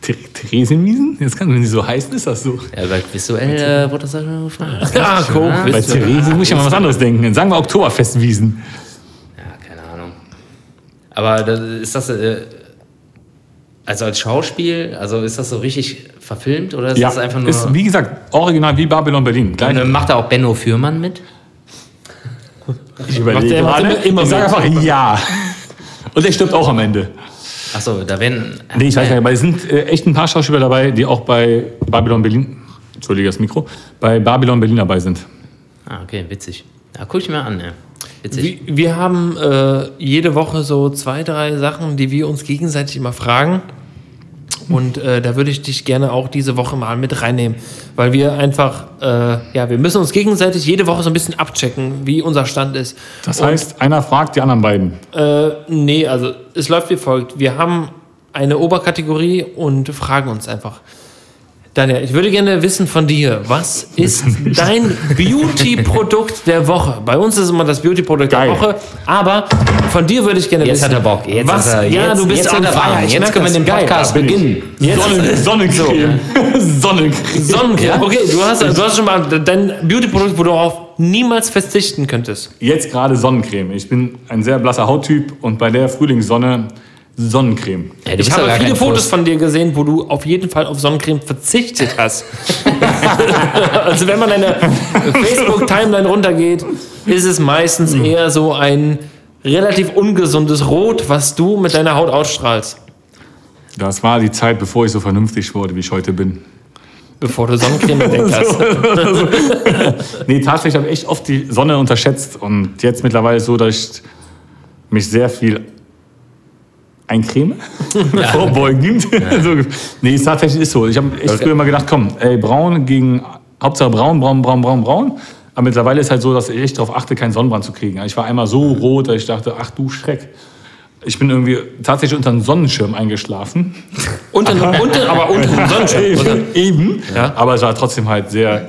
Ther- Theresienwiesen? Jetzt kann, wenn sie so heißen, ist das so. Ja, weil visuell äh, wurde das ja gefragt. Ja, guck. Ja, Bei wisst ihr. Theresen muss ich ja mal was anderes denken. Dann sagen wir Oktoberfestwiesen. Ja, keine Ahnung. Aber das, ist das, äh, also als Schauspiel, also ist das so richtig verfilmt oder ist Ja, das einfach nur. ist wie gesagt original wie Babylon Berlin. Gleich, Und, macht da auch Benno Fürmann mit? ich macht der- macht gerade. immer- immer ich sage einfach ja. Und er stirbt auch am Ende. Achso, da werden. Nee, ich weiß nicht, aber es sind äh, echt ein paar Schauspieler dabei, die auch bei Babylon Berlin, entschuldige das Mikro, bei Babylon Berlin dabei sind. Ah, okay, witzig. Ja, guck ich mir an, ja. Witzig. Wir, wir haben äh, jede Woche so zwei, drei Sachen, die wir uns gegenseitig immer fragen. Und äh, da würde ich dich gerne auch diese Woche mal mit reinnehmen, weil wir einfach, äh, ja, wir müssen uns gegenseitig jede Woche so ein bisschen abchecken, wie unser Stand ist. Das heißt, einer fragt die anderen beiden. Äh, nee, also es läuft wie folgt. Wir haben eine Oberkategorie und fragen uns einfach. Daniel, ich würde gerne wissen von dir, was ist dein Beauty-Produkt der Woche? Bei uns ist immer das Beauty-Produkt der Geil. Woche, aber von dir würde ich gerne Jetzt wissen. hat er Bock. Jetzt was, er, ja, jetzt, du bist jetzt er fire. Bock. Ich Jetzt können wir den Geil. Podcast ich. beginnen. Sonnen, Sonnencreme. <laughs> Sonnencreme. Sonnencreme. Ja? Okay, du hast, du hast schon mal dein Beauty-Produkt, wo du darauf niemals verzichten könntest. Jetzt gerade Sonnencreme. Ich bin ein sehr blasser Hauttyp und bei der Frühlingssonne Sonnencreme. Ja, du Ich habe viele Fotos von dir gesehen, wo du auf jeden Fall auf Sonnencreme verzichtet hast. <laughs> also wenn man eine Facebook-Timeline runtergeht, ist es meistens eher so ein relativ ungesundes Rot, was du mit deiner Haut ausstrahlst, Das war die Zeit, bevor ich so vernünftig wurde, wie ich heute bin. bevor du Sonnencreme entdeckt hast. <laughs> Nee, tatsächlich habe ich echt oft die Sonne unterschätzt und jetzt mittlerweile so, dass ich mich sehr viel eincreme, <laughs> vorbeugend. <laughs> so, nee, es tatsächlich ist so. Ich habe echt früher immer gedacht, komm, ey, braun gegen, Hauptsache braun, braun, braun, braun, braun. Aber mittlerweile ist halt so, dass ich echt darauf achte, keinen Sonnenbrand zu kriegen. Ich war einmal so rot, dass ich dachte, ach du Schreck. Ich bin irgendwie tatsächlich unter einem Sonnenschirm eingeschlafen. Unter, unter, aber unter dem <laughs> Sonnenschirm. Eben, eben. Ja. Aber es war trotzdem halt sehr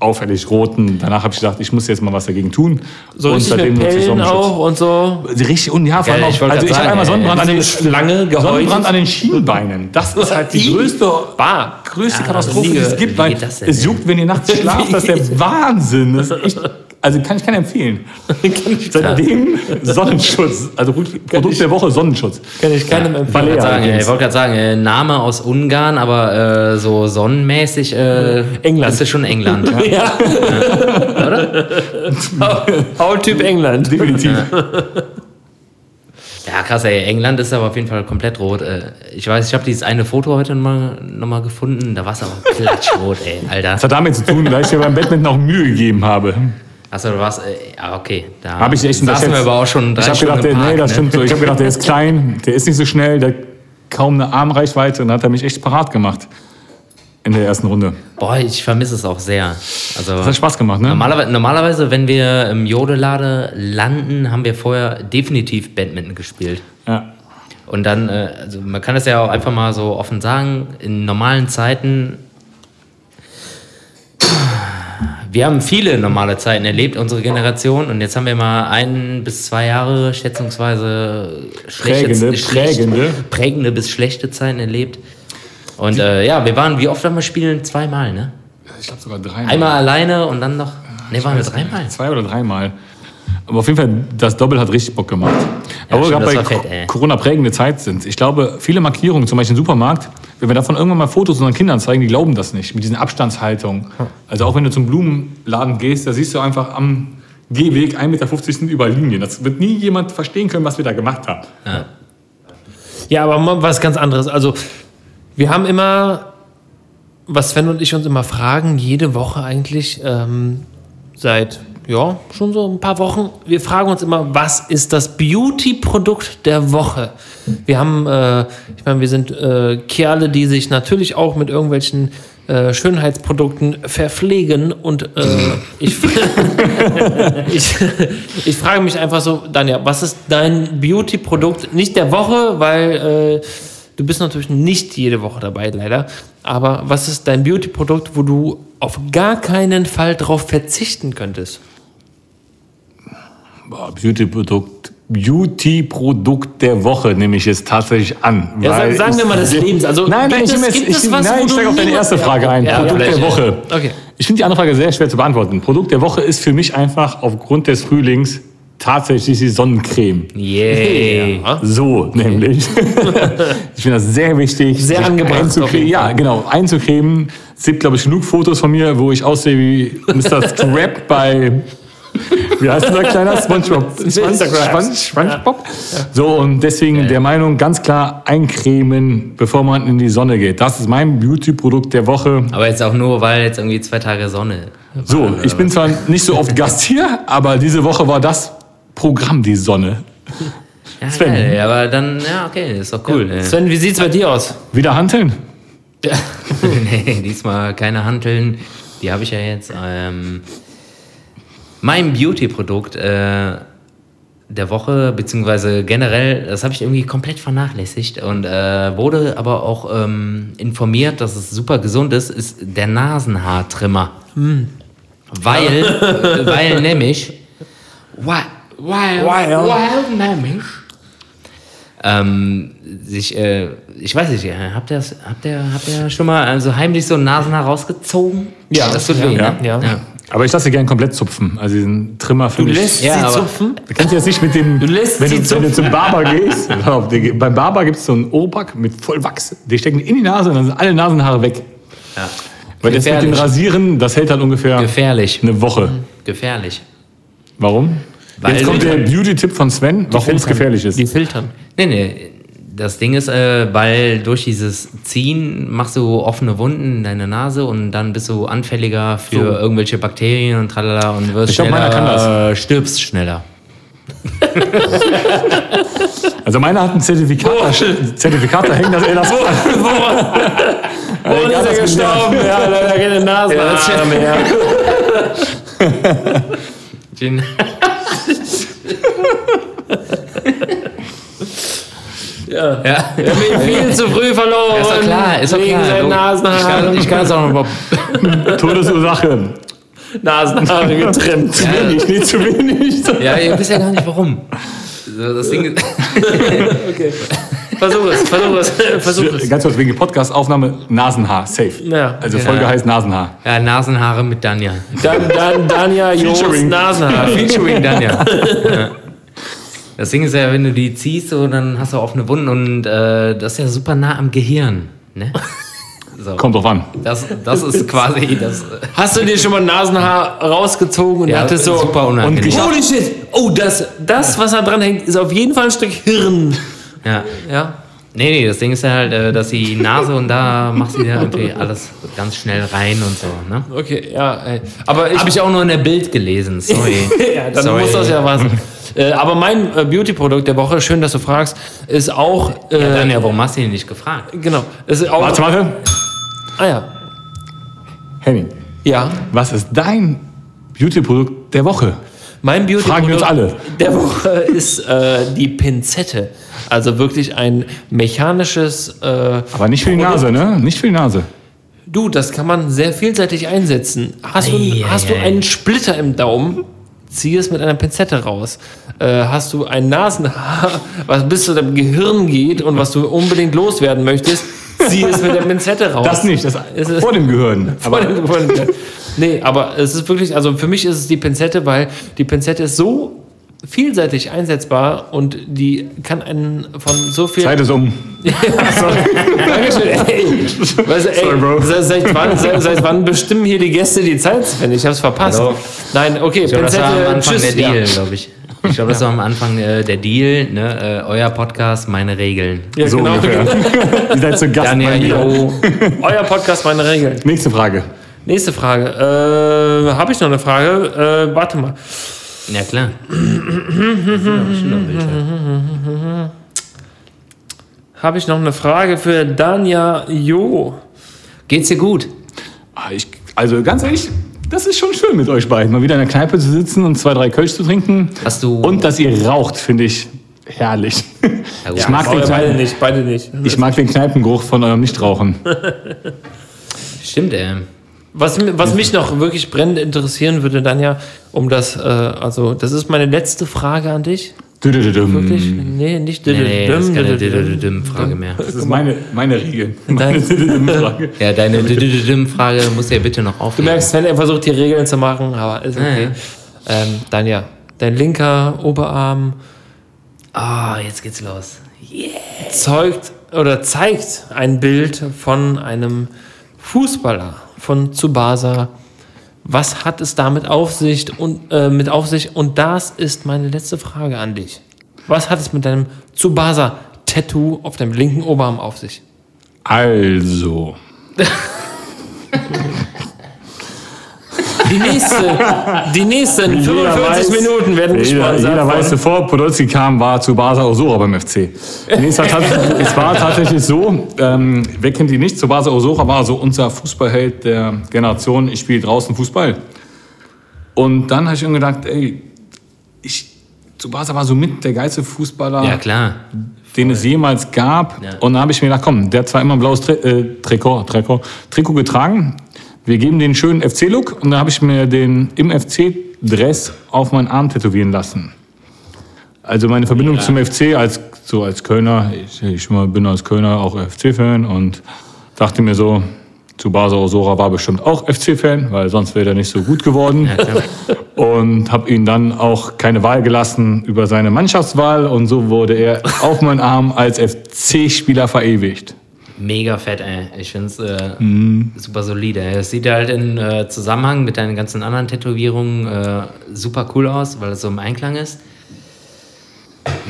auffällig roten. Danach habe ich gedacht, ich muss jetzt mal was dagegen tun. So richtig mit nutze ich Sonnenschutz. auch und so. Richtig, und ja, vor allem auch, ich also ich habe einmal Sonnenbrand an den Schlange. Sonnenbrand an den Schienbeinen. Das ist halt die <laughs> größte, Bah. größte Ja, Katastrophe, die es gibt, weil es juckt, wenn ihr nachts <laughs> schlaft. Das ist der Wahnsinn. Das ist echt, also kann ich keinen empfehlen. <laughs> Seitdem Sonnenschutz, also Produkt der Woche Sonnenschutz. Kann ich keinem Ich empfehlen. ich wollte gerade sagen, äh, Name aus Ungarn, aber äh, so sonnenmäßig äh, England. ist es schon England. Ja. Hauttyp <laughs> England. Definitiv. Ja, krass, ey. England ist aber auf jeden Fall komplett rot. Äh, Ich weiß, ich habe dieses eine Foto heute nochmal noch mal gefunden. Da war es aber klatschrot, ey, Alter. Das hat damit zu tun, weil ich mir beim Badminton auch Mühe gegeben habe. Achso, du warst. Äh, ja, okay. Da Habe ich echt saßen wir aber auch schon drei Ich habe gedacht, der, im Park, nee, das ne? stimmt so. Ich habe gedacht, der ist <laughs> klein, der ist nicht so schnell, der hat kaum eine Armreichweite und dann hat er mich echt parat gemacht. In der ersten Runde. Boah, ich vermisse es auch sehr. Also, Das hat Spaß gemacht, ne? normalerweise, normalerweise, wenn wir im Jodelade landen, haben wir vorher definitiv Badminton gespielt. Ja. Und dann, äh, also man kann es ja auch einfach mal so offen sagen, in normalen Zeiten, wir haben viele normale Zeiten erlebt, unsere Generation, und jetzt haben wir mal ein bis zwei Jahre schätzungsweise schlechte, Prägende, prägende. prägende bis schlechte Zeiten erlebt. Und äh, ja, wir waren, wie oft haben wir spielen? Zweimal, ne? Ich glaube sogar dreimal. Einmal alleine und dann noch, ne, waren wir dreimal? Zwei oder dreimal. Aber auf jeden Fall, das Doppel hat richtig Bock gemacht. Aber stimmt, gerade das bei war fett, Co- ey. Corona-prägende Zeit sind. Ich glaube, viele Markierungen, zum Beispiel im Supermarkt, wenn wir davon irgendwann mal Fotos unseren Kindern zeigen, die glauben das nicht, mit diesen Abstandshaltungen. Also auch wenn du zum Blumenladen gehst, da siehst du einfach am Gehweg 1,50 Meter sind überall Linien. Das wird nie jemand verstehen können, was wir da gemacht haben. Ja, aber mal was ganz anderes. Also, wir haben immer, was Sven und ich uns immer fragen, jede Woche eigentlich, ähm, seit, ja, schon so ein paar Wochen, wir fragen uns immer, was ist das Beauty-Produkt der Woche? Wir haben, äh, ich meine, wir sind äh, Kerle, die sich natürlich auch mit irgendwelchen äh, Schönheitsprodukten verpflegen und äh, <laughs> ich, <laughs> ich, ich frage mich einfach so, Danja, was ist dein Beauty-Produkt? Nicht der Woche, weil äh, du bist natürlich nicht jede Woche dabei, leider. Aber was ist dein Beauty-Produkt, wo du auf gar keinen Fall drauf verzichten könntest? Beauty-Produkt. Beauty-Produkt der Woche nehme ich jetzt tatsächlich an. Ja, sagen, sagen wir ich- mal des <laughs> Lebens. Also, Nein, nein, gibt ich, ich, was, nein, wo ich du steige auf deine erste Frage ein. Ja, Produkt der. Woche. Okay. Ich finde die andere Frage sehr schwer zu beantworten. Produkt der Woche ist für mich einfach aufgrund des Frühlings tatsächlich die Sonnencreme. Yay. Ja. <laughs> So, nämlich. <laughs> ich finde das sehr wichtig. Sehr angebracht, einzucremen. Ja, genau. Einzucremen. Es gibt, glaube ich, genug Fotos von mir, wo ich aussehe wie Mr. Strap <laughs> bei. Wie heißt dieser kleiner SpongeBob? Instagram. SpongeBob? So, und deswegen der Meinung, ganz klar eincremen, bevor man in die Sonne geht. Das ist mein Beauty-Produkt der Woche. Aber jetzt auch nur, weil jetzt irgendwie zwei Tage Sonne. So, ich bin zwar nicht so oft Gast hier, aber diese Woche war das Programm die Sonne. Ja, Sven. geil, aber dann, ja, okay, ist doch cool. ey. Sven, wie sieht's bei dir aus? Wieder hanteln? <laughs> nee, diesmal keine Hanteln. Die habe ich ja jetzt. Ähm, mein Beauty-Produkt äh, der Woche, beziehungsweise generell, das habe ich irgendwie komplett vernachlässigt und äh, wurde aber auch ähm, informiert, dass es super gesund ist, ist der Nasenhaartrimmer. Weil, äh, <laughs> weil nämlich, weil, weil, weil nämlich, ähm, sich, äh, ich weiß nicht, äh, habt ihr, das, habt, ihr, habt ihr schon mal also heimlich so ein Nasenhaar rausgezogen? Ja. Das tut Ja, weh, ne? ja. Aber ich lasse sie gern komplett zupfen. Also diesen Trimmer für Du mich. lässt Ja, sie zupfen? Du kennst jetzt nicht mit dem. Du lässt wenn, sie du, wenn du zum Barber gehst. <laughs> auf, der- beim Barber gibt es so einen Ohrpack mit voll Wachs. Die stecken in die Nase und dann sind alle Nasenhaare weg. Ja. Weil das mit dem. Rasieren, das hält dann ungefähr Gefährlich. eine Woche. Gefährlich. Warum? Weil Jetzt kommt der Beauty-Tipp von Sven, warum es gefährlich ist. Die filtern. Nee, nee. Das Ding ist, äh, weil durch dieses Ziehen machst du offene Wunden in deine Nase und dann bist du anfälliger für So. irgendwelche Bakterien und tralala und wirst Ich glaub, schneller, meiner kann das. äh, stirbst schneller. <laughs> Also meiner hat ein Zertifikat, da- Zertifikat da hängen, dass <laughs> er das. Woran ist er gestorben? Ja, leider keine Nasenhaare mehr. Ja. ja. Er hat mich viel zu früh verloren. Ist doch klar, ist doch wegen klar. seinen Ich Nasenhaaren. kann, ich kann das auch noch. <laughs> <laughs> Todesursache. Nasenhaare getrimmt. Zu wenig, nicht zu wenig. Ja, ihr wisst ja gar nicht warum. Das Ding ist, <laughs> Okay. Versuch es, versuch es, versuch es. Ganz kurz, wegen Podcast-Aufnahme, Nasenhaar, safe. Ja. Also Folge Ja. heißt Nasenhaar. ja, Nasenhaare mit Danja. Dan, Dan, Danja Jos Featuring. Nasenhaar. Featuring Danja. Ja. Das Ding ist ja, wenn du die ziehst, so, dann hast du offene Wunden und äh, das ist ja super nah am Gehirn. Ne? <laughs> So. Kommt drauf an. Das, das ist quasi <laughs> das. Hast du dir schon mal ein Nasenhaar rausgezogen und Ja, dachtest so, super unangenehm. und holy shit, oh, das, das, was da dran hängt, ist auf jeden Fall ein Stück Hirn. Ja. Ja. Nee, nee, das Ding ist ja halt, äh, dass die Nase und da machst du dir irgendwie alles ganz schnell rein und so, ne? Okay, ja, ey. aber ich, Habe ich auch nur in der Bild gelesen, sorry. <laughs> ja, dann Sorry. muss das ja was. <laughs> äh, aber mein äh, Beauty-Produkt der Woche, schön, dass du fragst, ist auch, äh, Ja, Danja, warum hast du ihn nicht gefragt? genau, ist auch, Warte, warte. ah ja, Henning, ja, was ist dein Beauty-Produkt der Woche? Mein Beauty Fragen wir uns alle. der Woche ist äh, die Pinzette. Also wirklich ein mechanisches. Äh, Aber nicht für die Produkt. Nase, ne? Nicht für die Nase. Du, das kann man sehr vielseitig einsetzen. Hast, du, hast du ei. einen Splitter im Daumen? Zieh es mit einer Pinzette raus. Äh, hast du ein Nasenhaar, was bis zu deinem Gehirn geht und was du unbedingt loswerden möchtest? Zieh es mit der Pinzette raus. Das nicht, das Es ist- vor dem Gehirn. <laughs> Aber Aber nee, aber es ist wirklich, also für mich ist es die Pinzette, weil die Pinzette ist so vielseitig einsetzbar und die kann einen von so viel. Zeit ist um. <laughs> Dankeschön, ey. Weißt du, ey, Sorry, Bro. Seit, wann, seit, seit wann bestimmen hier die Gäste die Zeit, Sven? Ich hab's verpasst. Hallo. Nein, okay, Ich glaube, das war am Anfang tschüss. der Deal, Ja. glaube ich. Ich glaube, das war am Anfang äh, der Deal, ne? Äh, euer Podcast, meine Regeln. Ja, So genau. ungefähr. <laughs> Ihr seid zu Gast Daniel, bei mir. Euer Podcast, meine Regeln. Nächste Frage. Nächste Frage. Äh, Habe ich noch eine Frage? Äh, warte mal. Ja, klar. Habe ich noch eine Frage für Danja Jo? Geht's dir gut? Ah, Ich, also ganz ehrlich, das ist schon schön mit euch beiden. Mal wieder in der Kneipe zu sitzen und zwei, drei Kölsch zu trinken. Hast du- Und dass ihr raucht, finde ich herrlich. Ja. Ich mag, den Beide Kneipen, nicht, beide nicht. ich mag den Kneipengeruch von eurem Nichtrauchen. Stimmt, ey. Was, was mich noch wirklich brennend interessieren würde, Danja, um das, äh, also das ist meine letzte Frage an dich. Dü-dü-dü-düm. Wirklich? Nee, nicht Nee, nee, das ist keine Düm, Düm-Frage mehr. Das ist meine, meine Regel. Meine Dü-dü-düm-Frage. Ja, deine Düm-Frage musst du ja bitte noch Du aufnehmen. merkst, Sven, er versucht die Regeln zu machen, aber ist okay. Ja, Ähm, Danja, dein linker Oberarm Ah, jetzt geht's los. zeugt oder zeigt ein Bild von einem Fußballer von Tsubasa. Was hat es damit auf sich und äh, mit auf sich? Und das ist meine letzte Frage an dich. Was hat es mit deinem Tsubasa-Tattoo auf deinem linken Oberarm auf sich? Also, <laughs> Die, nächste, die nächsten Jeder 45 weiß- Minuten werden jeder, gesponsert. jeder weiß, von- bevor Podolski kam, war zu Basa Osora beim FC. <laughs> Es, war tatsächlich so, ähm, wer kennt ihn nicht? Zu Basa Osora war so unser Fußballheld der Generation, ich spiele draußen Fußball. Und dann habe ich mir gedacht, ey, ich, Tsubasa war so mit der geilste Fußballer, Ja, klar. den es jemals gab. Ja. Und dann habe ich mir gedacht, komm, der hat zwar immer ein blaues Tri äh, Trikot, Trikot, Trikot getragen. Wir geben den schönen FC-Look und dann habe ich mir den im FC-Dress auf meinen Arm tätowieren lassen. Also meine Verbindung zum FC als so als Kölner, ich, ich bin als Kölner auch FC-Fan und dachte mir so, Tsubasa Osora war bestimmt auch FC-Fan, weil sonst wäre er nicht so gut geworden. Ja. <laughs> Und habe ihn dann auch keine Wahl gelassen über seine Mannschaftswahl und so wurde er auf meinen Arm als FC-Spieler verewigt. Mega fett, ey. Ich finde es äh, Mhm. super solide. Es sieht halt in äh, Zusammenhang mit deinen ganzen anderen Tätowierungen äh, super cool aus, weil es so im Einklang ist.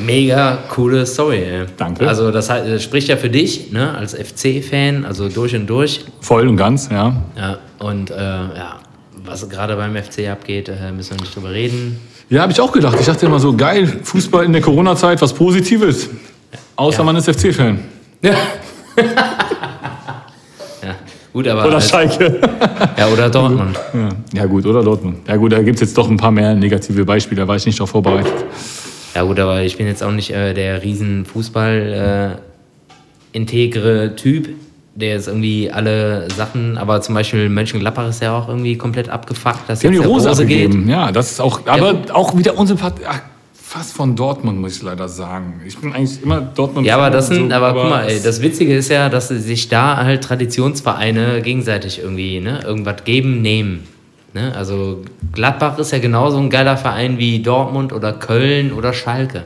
Mega coole Story, ey. Danke. Also, das heißt, das spricht ja für dich, ne, als FC-Fan, also durch und durch. Voll und ganz, ja. Ja, und äh, ja, was gerade beim FC abgeht, äh, müssen wir nicht drüber reden. Ja, habe ich auch gedacht. Ich dachte immer so, geil, Fußball in der Corona-Zeit, was Positives. Außer Ja. man ist FC-Fan. Ja. Ja, gut, aber. Oder als- Schalke. ja, oder Dortmund. Ja. ja gut, oder Dortmund. Ja gut, da gibt es jetzt doch ein paar mehr negative Beispiele, da war ich nicht darauf vorbereitet. Ja gut, aber ich bin jetzt auch nicht äh, der riesen Fußball äh, integre Typ. der ist irgendwie alle Sachen, aber zum Beispiel Mönchengladbach ist ja auch irgendwie komplett abgefuckt, dass Die haben die jetzt Rose, Rose geht. Ja, das ist auch, aber auch wieder unsympath ach, fast von Dortmund, muss ich leider sagen. Ich bin eigentlich immer Dortmund. Ja, aber das sind, so, aber guck mal, ey, das Witzige ist ja, dass sich da halt Traditionsvereine gegenseitig irgendwie, ne, irgendwas geben, nehmen. Ne? Also Gladbach ist ja genauso ein geiler Verein wie Dortmund oder Köln oder Schalke.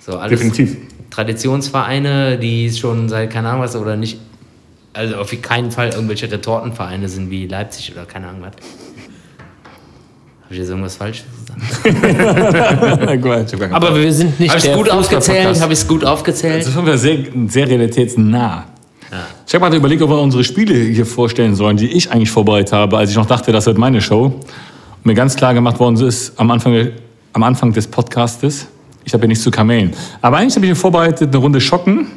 So alles Definitiv. Traditionsvereine, die schon seit keine Ahnung was oder nicht, also auf keinen Fall irgendwelche Retortenvereine sind wie Leipzig oder keine Ahnung was. Habe ich jetzt irgendwas Falsches gesagt? <laughs> Aber wir sind nicht Habe ich es gut aufgezählt? Habe ich es gut aufgezählt? Das ist schon wieder sehr, sehr realitätsnah. Ich habe gerade überlegt, ob wir unsere Spiele hier vorstellen sollen, die ich eigentlich vorbereitet habe, als ich noch dachte, das wird meine Show. Und mir ganz klar gemacht worden ist am Anfang, am Anfang des Podcastes, ich habe ja nichts zu kamellen. Aber eigentlich habe ich mir vorbereitet, eine Runde schocken.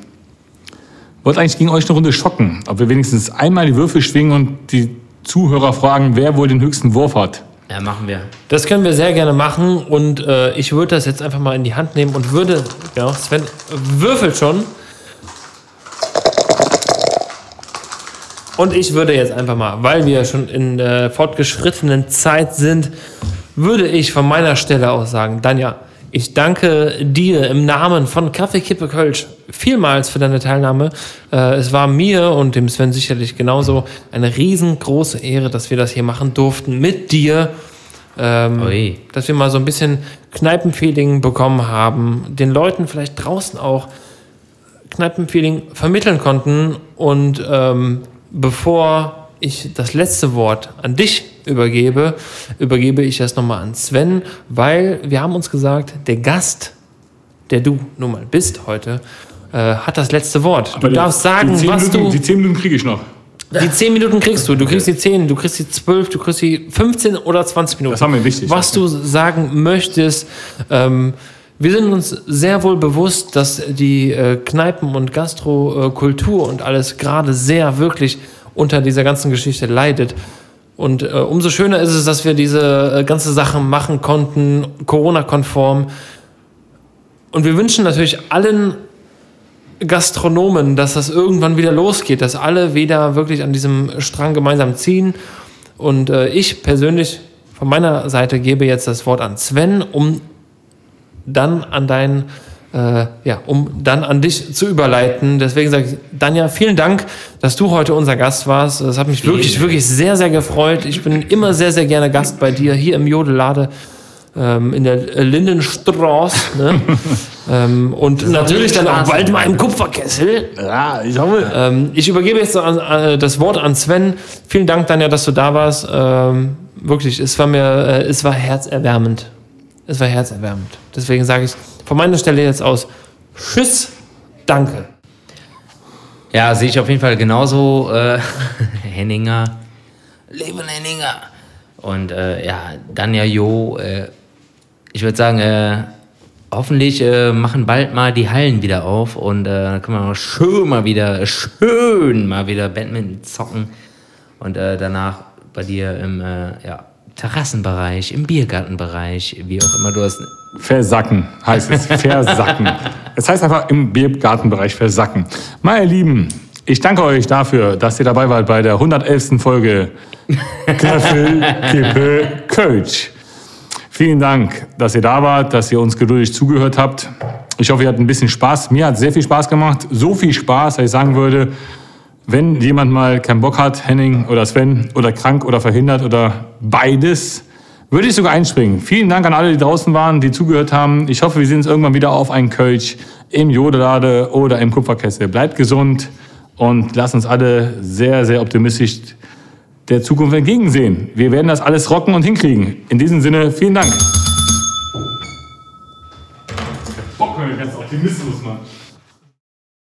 Wollte eigentlich gegen euch eine Runde schocken. Ob wir wenigstens einmal die Würfel schwingen und die Zuhörer fragen, wer wohl den höchsten Wurf hat. Ja, machen wir. Das können wir sehr gerne machen und äh, ich würde das jetzt einfach mal in die Hand nehmen und würde, ja, Sven würfelt schon. Und ich würde jetzt einfach mal, weil wir schon in der fortgeschrittenen Zeit sind, würde ich von meiner Stelle aus sagen, Danja, ich danke dir im Namen von Kaffee Kippe Kölsch vielmals für deine Teilnahme. Äh, es war mir und dem Sven sicherlich genauso eine riesengroße Ehre, dass wir das hier machen durften mit dir. Ähm, dass wir mal so ein bisschen Kneipenfeeling bekommen haben, den Leuten vielleicht draußen auch Kneipenfeeling vermitteln konnten. Und ähm, bevor ich das letzte Wort an dich übergebe, übergebe ich das nochmal an Sven, weil wir haben uns gesagt, der Gast, der du nun mal bist heute, äh, hat das letzte Wort. Du darfst sagen, die zehn was Minuten, du... Die 10 Minuten kriege ich noch. Die 10 Minuten kriegst du. Du kriegst die 10, du kriegst die 12, du kriegst die 15 oder 20 Minuten. Das war mir wichtig. Was du sagen möchtest. Ähm, wir sind uns sehr wohl bewusst, dass die äh, Kneipen- und Gastrokultur und alles gerade sehr wirklich unter dieser ganzen Geschichte leidet. Und äh, umso schöner ist es, dass wir diese äh, ganze Sache machen konnten, Corona-konform. Und wir wünschen natürlich allen Gastronomen, dass das irgendwann wieder losgeht, dass alle wieder wirklich an diesem Strang gemeinsam ziehen. Und äh, ich persönlich von meiner Seite gebe jetzt das Wort an Sven, um dann an dein, äh, ja, um dann an dich zu überleiten. Deswegen sage ich, Danja, vielen Dank, dass du heute unser Gast warst. Das hat mich wirklich, wirklich sehr, sehr gefreut. Ich bin immer sehr, sehr gerne Gast bei dir hier im Jodelade ähm, in der Lindenstraße. Ne? <laughs> ähm, und natürlich dann auch bald mal im Kupferkessel. Ja, ich hoffe. Ähm, ich übergebe jetzt so an, äh, das Wort an Sven. Vielen Dank, Danja, dass du da warst. Ähm, wirklich, es war mir, äh, es war herzerwärmend. Es war herzerwärmend. Deswegen sage ich von meiner Stelle jetzt aus, Tschüss, danke. Ja, sehe ich auf jeden Fall genauso. Äh, <laughs> Henninger. Leben Henninger. Und äh, ja, dann ja Jo. Äh, ich würde sagen, äh, hoffentlich äh, machen bald mal die Hallen wieder auf und äh, dann können wir mal schön mal wieder, schön mal wieder Badminton zocken. Und danach bei dir im ja, Terrassenbereich, im Biergartenbereich, wie auch immer du hast. Versacken heißt es. Versacken. es heißt einfach im Biergartenbereich versacken. Meine Lieben, ich danke euch dafür, dass ihr dabei wart bei der 111. Folge Kaffee, <laughs> Kippe, Coach. Vielen Dank, dass ihr da wart, dass ihr uns geduldig zugehört habt. Ich hoffe, ihr hattet ein bisschen Spaß. Mir hat sehr viel Spaß gemacht. So viel Spaß, dass ich sagen würde, wenn jemand mal keinen Bock hat, Henning oder Sven, oder krank oder verhindert oder beides, würde ich sogar einspringen. Vielen Dank an alle, die draußen waren, die zugehört haben. Ich hoffe, wir sehen uns irgendwann wieder auf einen Kölsch im Jodelade oder im Kupferkessel. Bleibt gesund und lasst uns alle sehr, sehr optimistisch der Zukunft entgegensehen. Wir werden das alles rocken und hinkriegen. In diesem Sinne, vielen Dank. Bock, ganz Optimismus, Mann.